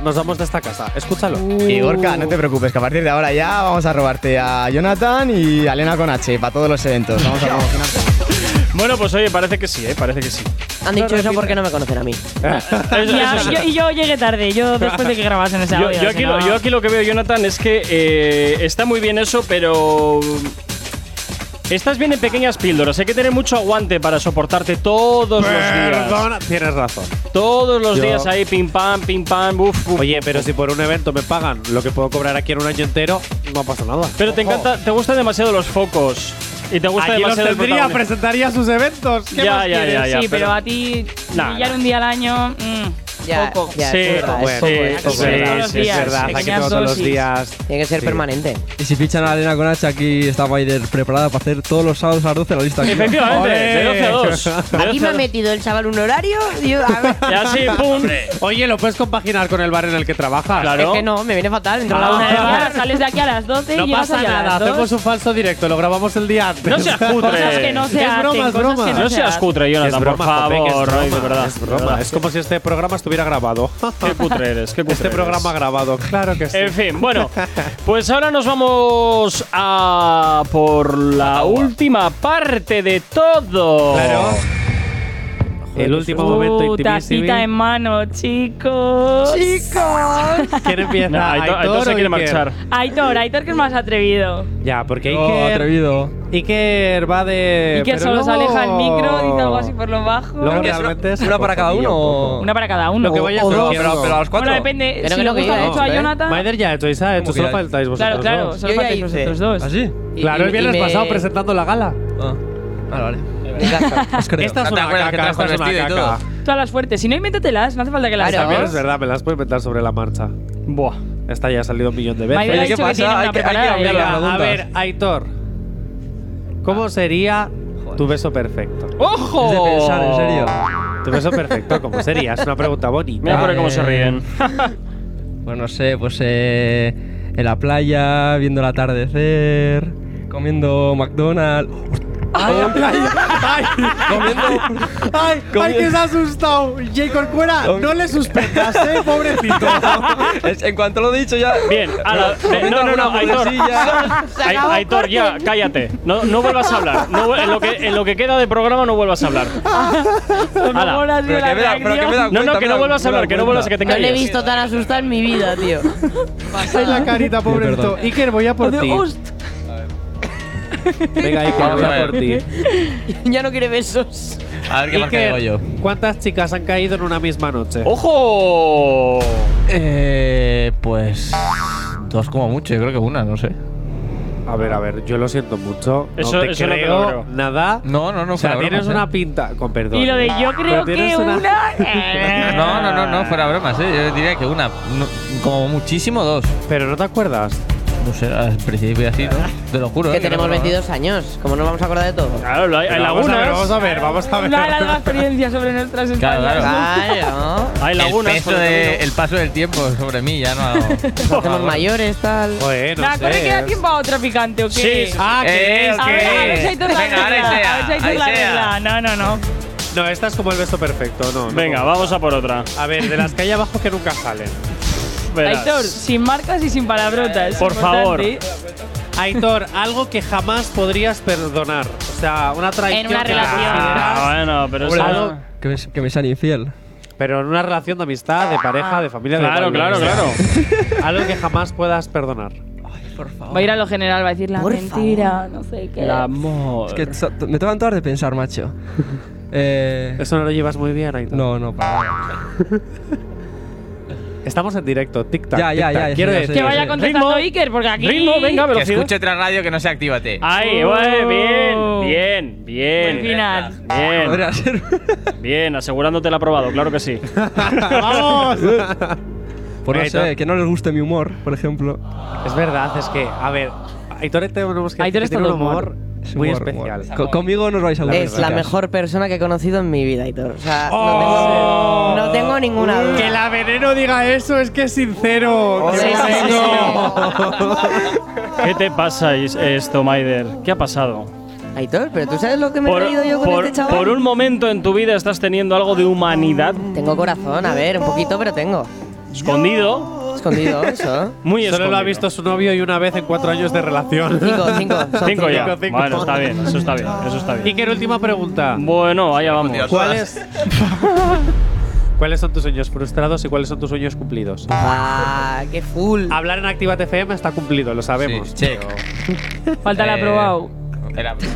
nos vamos de esta casa. Escúchalo. Y Gorka, no te preocupes, que a partir de ahora ya vamos a robarte a Jonathan y a Elena con H para todos los eventos. Vamos a promocionar. Bueno, pues oye, parece que sí, ¿eh? Parece que sí. Han dicho eso porque no me conocen a mí. Y a- yo, y yo llegué tarde, yo después de que grabasen esa Yo, audio, yo aquí lo, yo aquí lo que veo, Jonathan, es que eh, está muy bien eso, pero. Estás bien en pequeñas píldoras. Hay que tener mucho aguante para soportarte todos los días. Tienes razón. Todos los Yo- días ahí, pim pam, pim pam, uf, uf. Oye, pero si por un evento me pagan lo que puedo cobrar aquí en un año entero, no pasa nada. Pero te encanta, te gustan demasiado los focos. Y te gusta Aquí los demasiado el tendría, presentaría sus eventos. ¿Qué Ya, más ya, ya, sí, pero, a ti, pillar un día al año. Mm. Ya, poco. Ya, sí, es bueno, es es verdad. Sí, es verdad, todos los días. Tiene que ser permanente. Y si fichan a Elena Conacha, aquí está Baider preparada para hacer todos los sábados a las 12 la lista. Efectivamente, de 12 a 2. Aquí me ha metido el chaval un horario. Ya sí, pum. Oye, ¿lo puedes compaginar con el bar en el que trabajas? Claro. Es que no, me viene fatal. Entre ah, la una ah, de ah, sales de aquí a las 12 no y llegas pasa nada, hacemos un falso directo, lo grabamos el día antes. No seas cutre. Es broma, es broma. No seas cutre, Jonathan, por favor. Es broma, es como si este programa estuviera hubiera grabado. Qué putre eres, qué putre Este eres. programa grabado, claro que sí. En fin, bueno, pues ahora nos vamos a por la última parte de todo. El último momento uh, Tacita en mano, chicos. ¡Chicos! ¿Quién empieza? No, Aitor, Aitor se quiere marchar. Aitor, Aitor que es más atrevido. Ya, porque Iker… Oh, atrevido. Iker va de… Iker solo no. se aleja el micro, dice algo así por lo bajo. Lo que una, es una para cada uno. Una para cada uno. Lo que vaya o, dos, pero, pero, a los cuatro. Bueno, depende. Pero si lo que gusta no, a ¿eh? Jonathan… Maider ya ha hecho, Isa. Esto solo faltáis vosotros Claro, claro. Solo faltáis vosotros dos. ¿Así? Claro, el viernes pasado presentando la gala. Ah, vale. Estas son las que trajo el vestido y todo. Todas las fuertes. Si no, invéntatelas. No hace falta que las También es verdad, me las puedes inventar sobre la marcha. Buah. Esta ya ha salido un millón de veces. Oye, ¿qué pasa? Hay que, hay que A ver, Aitor. ¿Cómo ah. sería tu beso perfecto? ¡Ojo! Es de pensar, en serio. Tu beso perfecto, ¿cómo sería? Es una pregunta bonita. Mira por cómo se eh. ríen. bueno, pues no sé, pues eh, en la playa, viendo el atardecer, comiendo McDonald's. Ay, ay, ay, Comiendo. ay, ay, que se ha asustado. J. Corcuera, no le suspendas, eh, pobrecito. Es- en cuanto lo he dicho ya. Bien, ala, eh, no, no, no, Aitor. hamburguesilla. Ai- Aitor, ya, cállate. No, no vuelvas a hablar. No vu- en, lo que, en lo que queda de programa no vuelvas a hablar. Ala. ¿Cómo ha sido Pero que me da- pero que me da? No, no, que no vuelvas a hablar, que no vuelvas a que te No le he calles. visto tan asustado en mi vida, tío. Ay, la carita, pobrecito. Iker, voy a por ti. Host. Venga, Iker, Vamos voy a ver. por ti. ya no quiere besos. A ver qué más caigo yo. Iker, ¿cuántas chicas han caído en una misma noche? ¡Ojo! Eh, pues. Dos como mucho, yo creo que una, no sé. A ver, a ver, yo lo siento mucho. Eso- no te eso no te creo, lo creo. nada. No, no, no, o sea, fuera tienes bromas, una ¿eh? pinta. Con perdón. Y lo de ¿eh? yo creo Pero tienes que una. eh. No, no, no, no, fuera bromas, ¿eh? Yo diría que una. no- como muchísimo dos. Pero no te acuerdas. No sé, al principio así, ¿no? Te lo juro. Que ¿eh? tenemos no me acuerdo. 22 años. ¿Cómo no vamos a acordar de todo? Claro, lo hay, hay Pero vamos a ver, lagunas. vamos a ver, vamos a ver. Una larga experiencia sobre nuestras Claro, claro. Claro. Hay El lagunas. peso el de, camino. el paso del tiempo sobre mí ya no. Nos hacemos mayores, tal. Joder, no Nada, ¿corre sé. queda tiempo a otra picante o qué? Sí, sí. Ah, que Eh, es, A ver, a ver que si es. hay toda la Venga, ahora regla. sea, A ver si hay toda ahí la sea. regla. No, no, no. No, esta es como el beso perfecto, no. no. Venga, vamos a por otra. A ver, de las que hay abajo que nunca salen. Verás. Aitor, sin marcas y sin palabrotas. Por favor. Aitor, algo que jamás podrías perdonar. O sea, una traición. En una que relación. consideras- Ah, bueno, pero Hombre, eso- algo- que, me, que me sean infiel. Pero en una relación de amistad, de pareja, de familia, de Claro, claro, sea. claro. Algo que jamás puedas perdonar. Va a ir a lo general, va a decir la Por mentira, no sé qué. El amor. Es que so- me tengo tanto de pensar, macho. Eh, Eso no lo llevas muy bien, Aitor. no, no, para nada. Estamos en directo, tic-tac. Ya, ya, ya, ya Quiero decir. Que vaya contestando Ritmo. Iker, porque aquí. Ritmo, venga, Que velocidad. escuche otra radio que no sea Actívate. Ahí, güey, bien, bien, bien. Buen final. Bien, Podría ser. bien, asegurándote el aprobado, claro que sí. ¡Vamos! Por no sé, que no les guste mi humor, por ejemplo. es verdad, es que, a ver, Aitor tenemos que Aitor que es tiene un todo humor. humor Es muy especial. conmigo no os vais a aburrir. Es la mejor persona que he conocido en mi vida, Aitor. O sea, Oh. no, tengo, no tengo ninguna duda. Que la veneno diga eso es que es sincero. Sí, ¡Qué sí, sí, bonito! ¿Qué te pasa esto, Maider? ¿Qué ha pasado? Aitor, pero tú sabes lo que me he Por, traído yo con por- este chaval. por un momento en tu vida estás teniendo algo de humanidad Tengo corazón, a ver, un poquito, pero tengo. escondido. Escondido, eso. Muy Solo escondido. lo ha visto su novio y una vez en cuatro años de relación. Cinco, cinco. son Cinco ya. Cinco, cinco. Bueno, está bien, eso está bien, eso está bien. Iker, última pregunta. Bueno, allá vamos. ¿Cuáles, ¿Cuáles son tus sueños frustrados y cuáles son tus sueños cumplidos? Ah, qué full. Hablar en Activa FM está cumplido, lo sabemos. Sí, check. Falta el Eh, aprobado.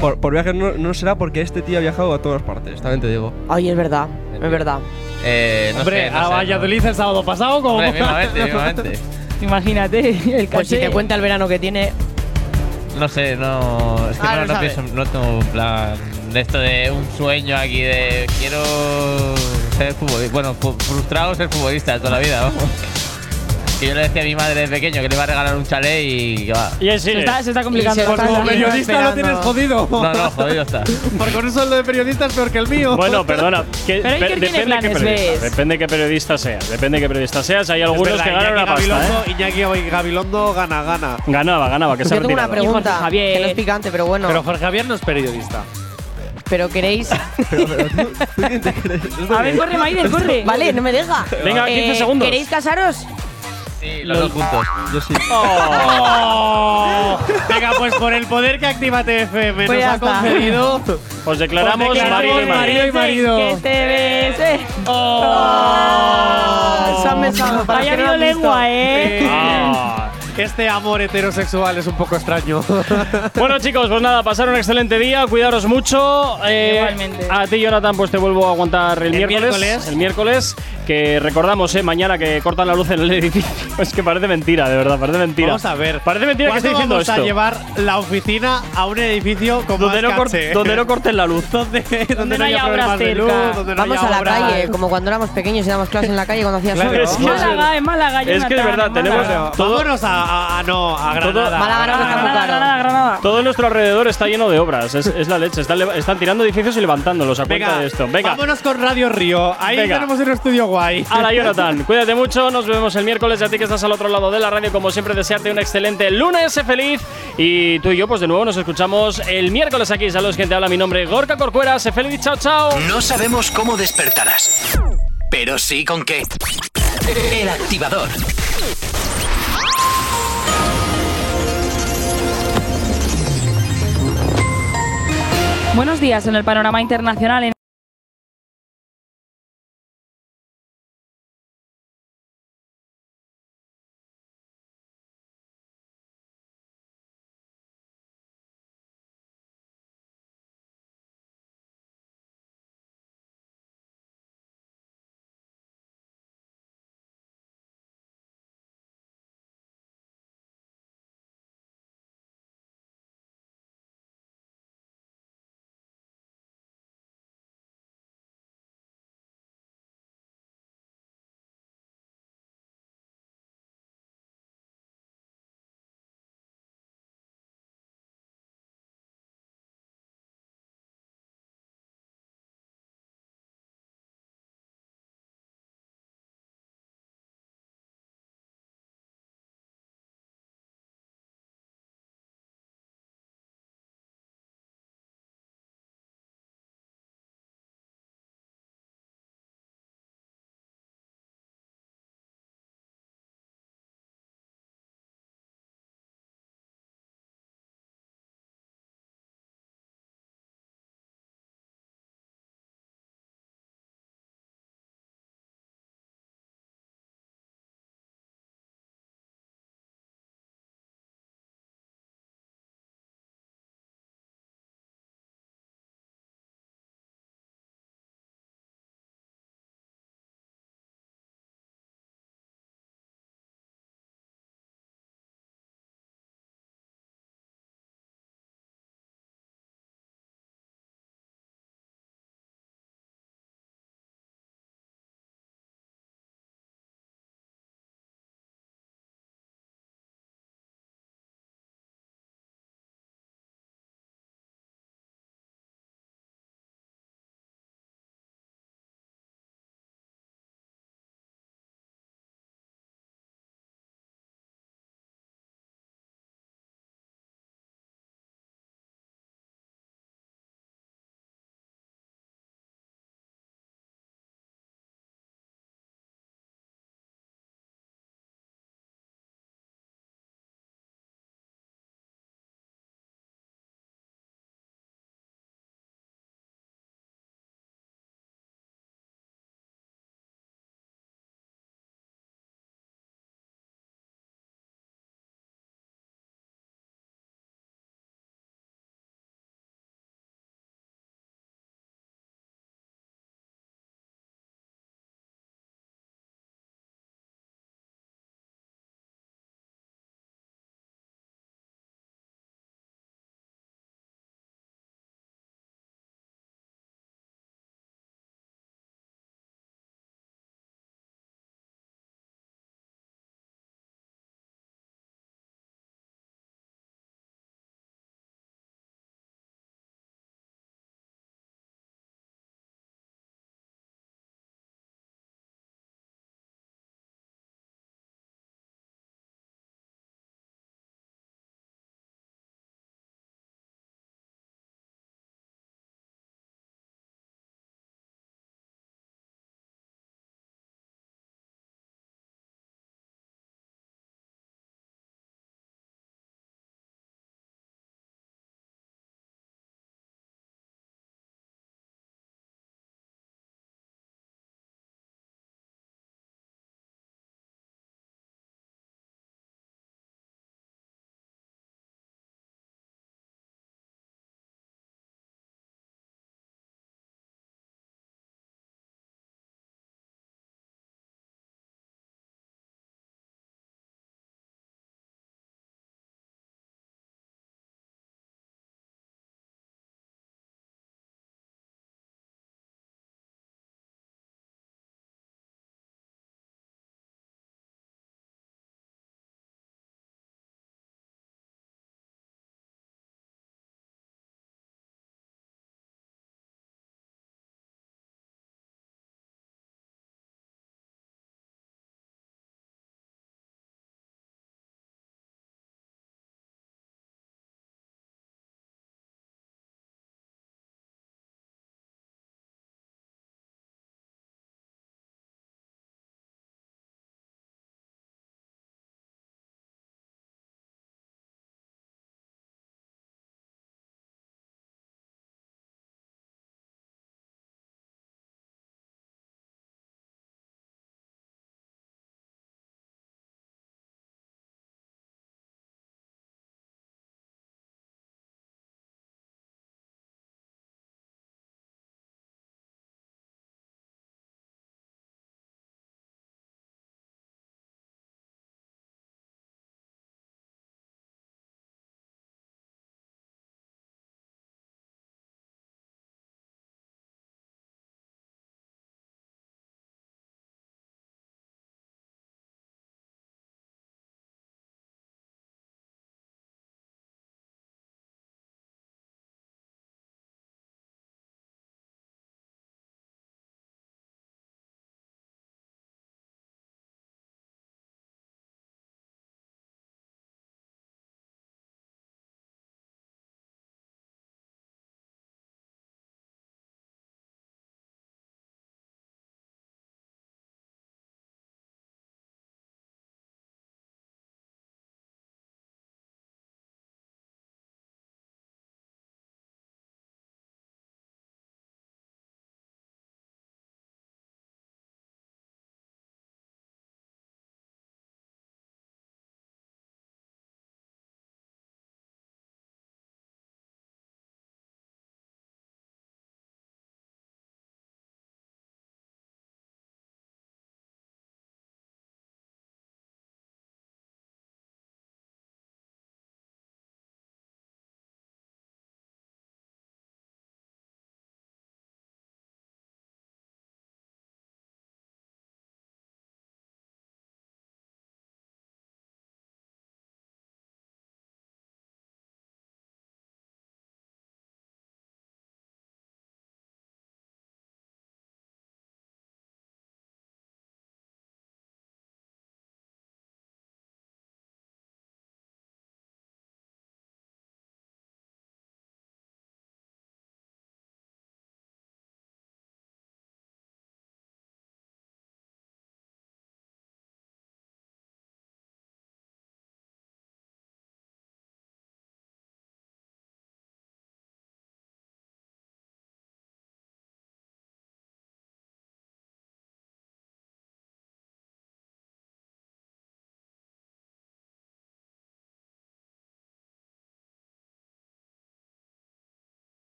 Por, por viajes no, no será porque este tío ha viajado a todas partes, también te digo. Ay, es verdad, es verdad. Eh, no Hombre, sé, no a sé, Valladolid el sábado pasado, como. Hombre, mismamente, mismamente. Imagínate, el Pues si caché. te cuenta el verano que tiene. No sé, no. Es que Ah, no, no no pienso. No tengo un plan de esto de un sueño aquí de. Quiero ser futbolista. Bueno, frustrado ser futbolista toda la vida, vamos. Que yo le decía a mi madre de pequeño que le iba a regalar un chalet y que va. Y así Se está, se está Y complicando. se está Como periodista lo tienes jodido. No, no, jodido está. Porque con un sueldo de periodista es peor que el mío. Bueno, perdona. Que, Pero tiene depende qué planes, periodista. ¿ves? Depende qué periodista seas. Depende qué periodista seas. Hay Es algunos verdad, que ganan Iñaki una pasta, Gabilondo, ¿eh? Iñaki Gabilondo gana, gana. Ganaba, ganaba, que se Yo tengo una pregunta Jorge Javier. que no es picante, pero bueno. Pero Jorge Javier no es periodista. Pero queréis. A ver, corre, Maider, corre. Vale, no me deja. Venga, 15 Eh, segundos. ¿Queréis casaros? Sí, los dos juntos. Yo sí. ¡Oh! Venga, pues por el poder que Actívate FM Pues nos ya ha está. concedido. Os declaramos Os declaramos marido y marido. y marido. Que te bese. Ah, se han besado. para Vaya los que no habido han visto. lengua, eh. Ah. Este amor heterosexual es un poco extraño. Bueno, chicos, pues nada, pasar un excelente día, cuidaros mucho. Eh, Igualmente. A ti, Jonathan, pues te vuelvo a aguantar el, El miércoles, miércoles. El miércoles, que recordamos, eh, mañana que cortan la luz en el edificio. Es que parece mentira, de verdad, parece mentira. Vamos a ver. Parece mentira que ¿Cuándo esté diciendo vamos esto. a llevar la oficina a un edificio con donde, no donde no corten la luz. donde, donde no no haya obras de luz, cerca. donde no Vamos haya a la obras. calle, como cuando éramos pequeños y dábamos clases en la calle cuando hacía Claro, sol. es que- Málaga, en Málaga. Es que de verdad, en tenemos- vámonos a, a, a- no, a Todo- Granada. Málaga no, que está muy caro. Granada, Granada. Todo nuestro alrededor está lleno de obras. Es, es la leche. Están, tirando edificios y levantándolos a cuenta Venga, de esto. Venga. vámonos con Radio Río. Ahí Venga. tenemos un estudio guay. Hola Jonathan, cuídate mucho, nos vemos el miércoles y a ti que estás al otro lado de la radio, como siempre, desearte un excelente lunes, sé feliz y tú y yo pues de nuevo nos escuchamos el miércoles aquí, saludos que te habla mi nombre, Gorka Corcuera, sé feliz, chao chao. No sabemos cómo despertarás, pero sí con qué. El activador. Buenos días en el panorama internacional. En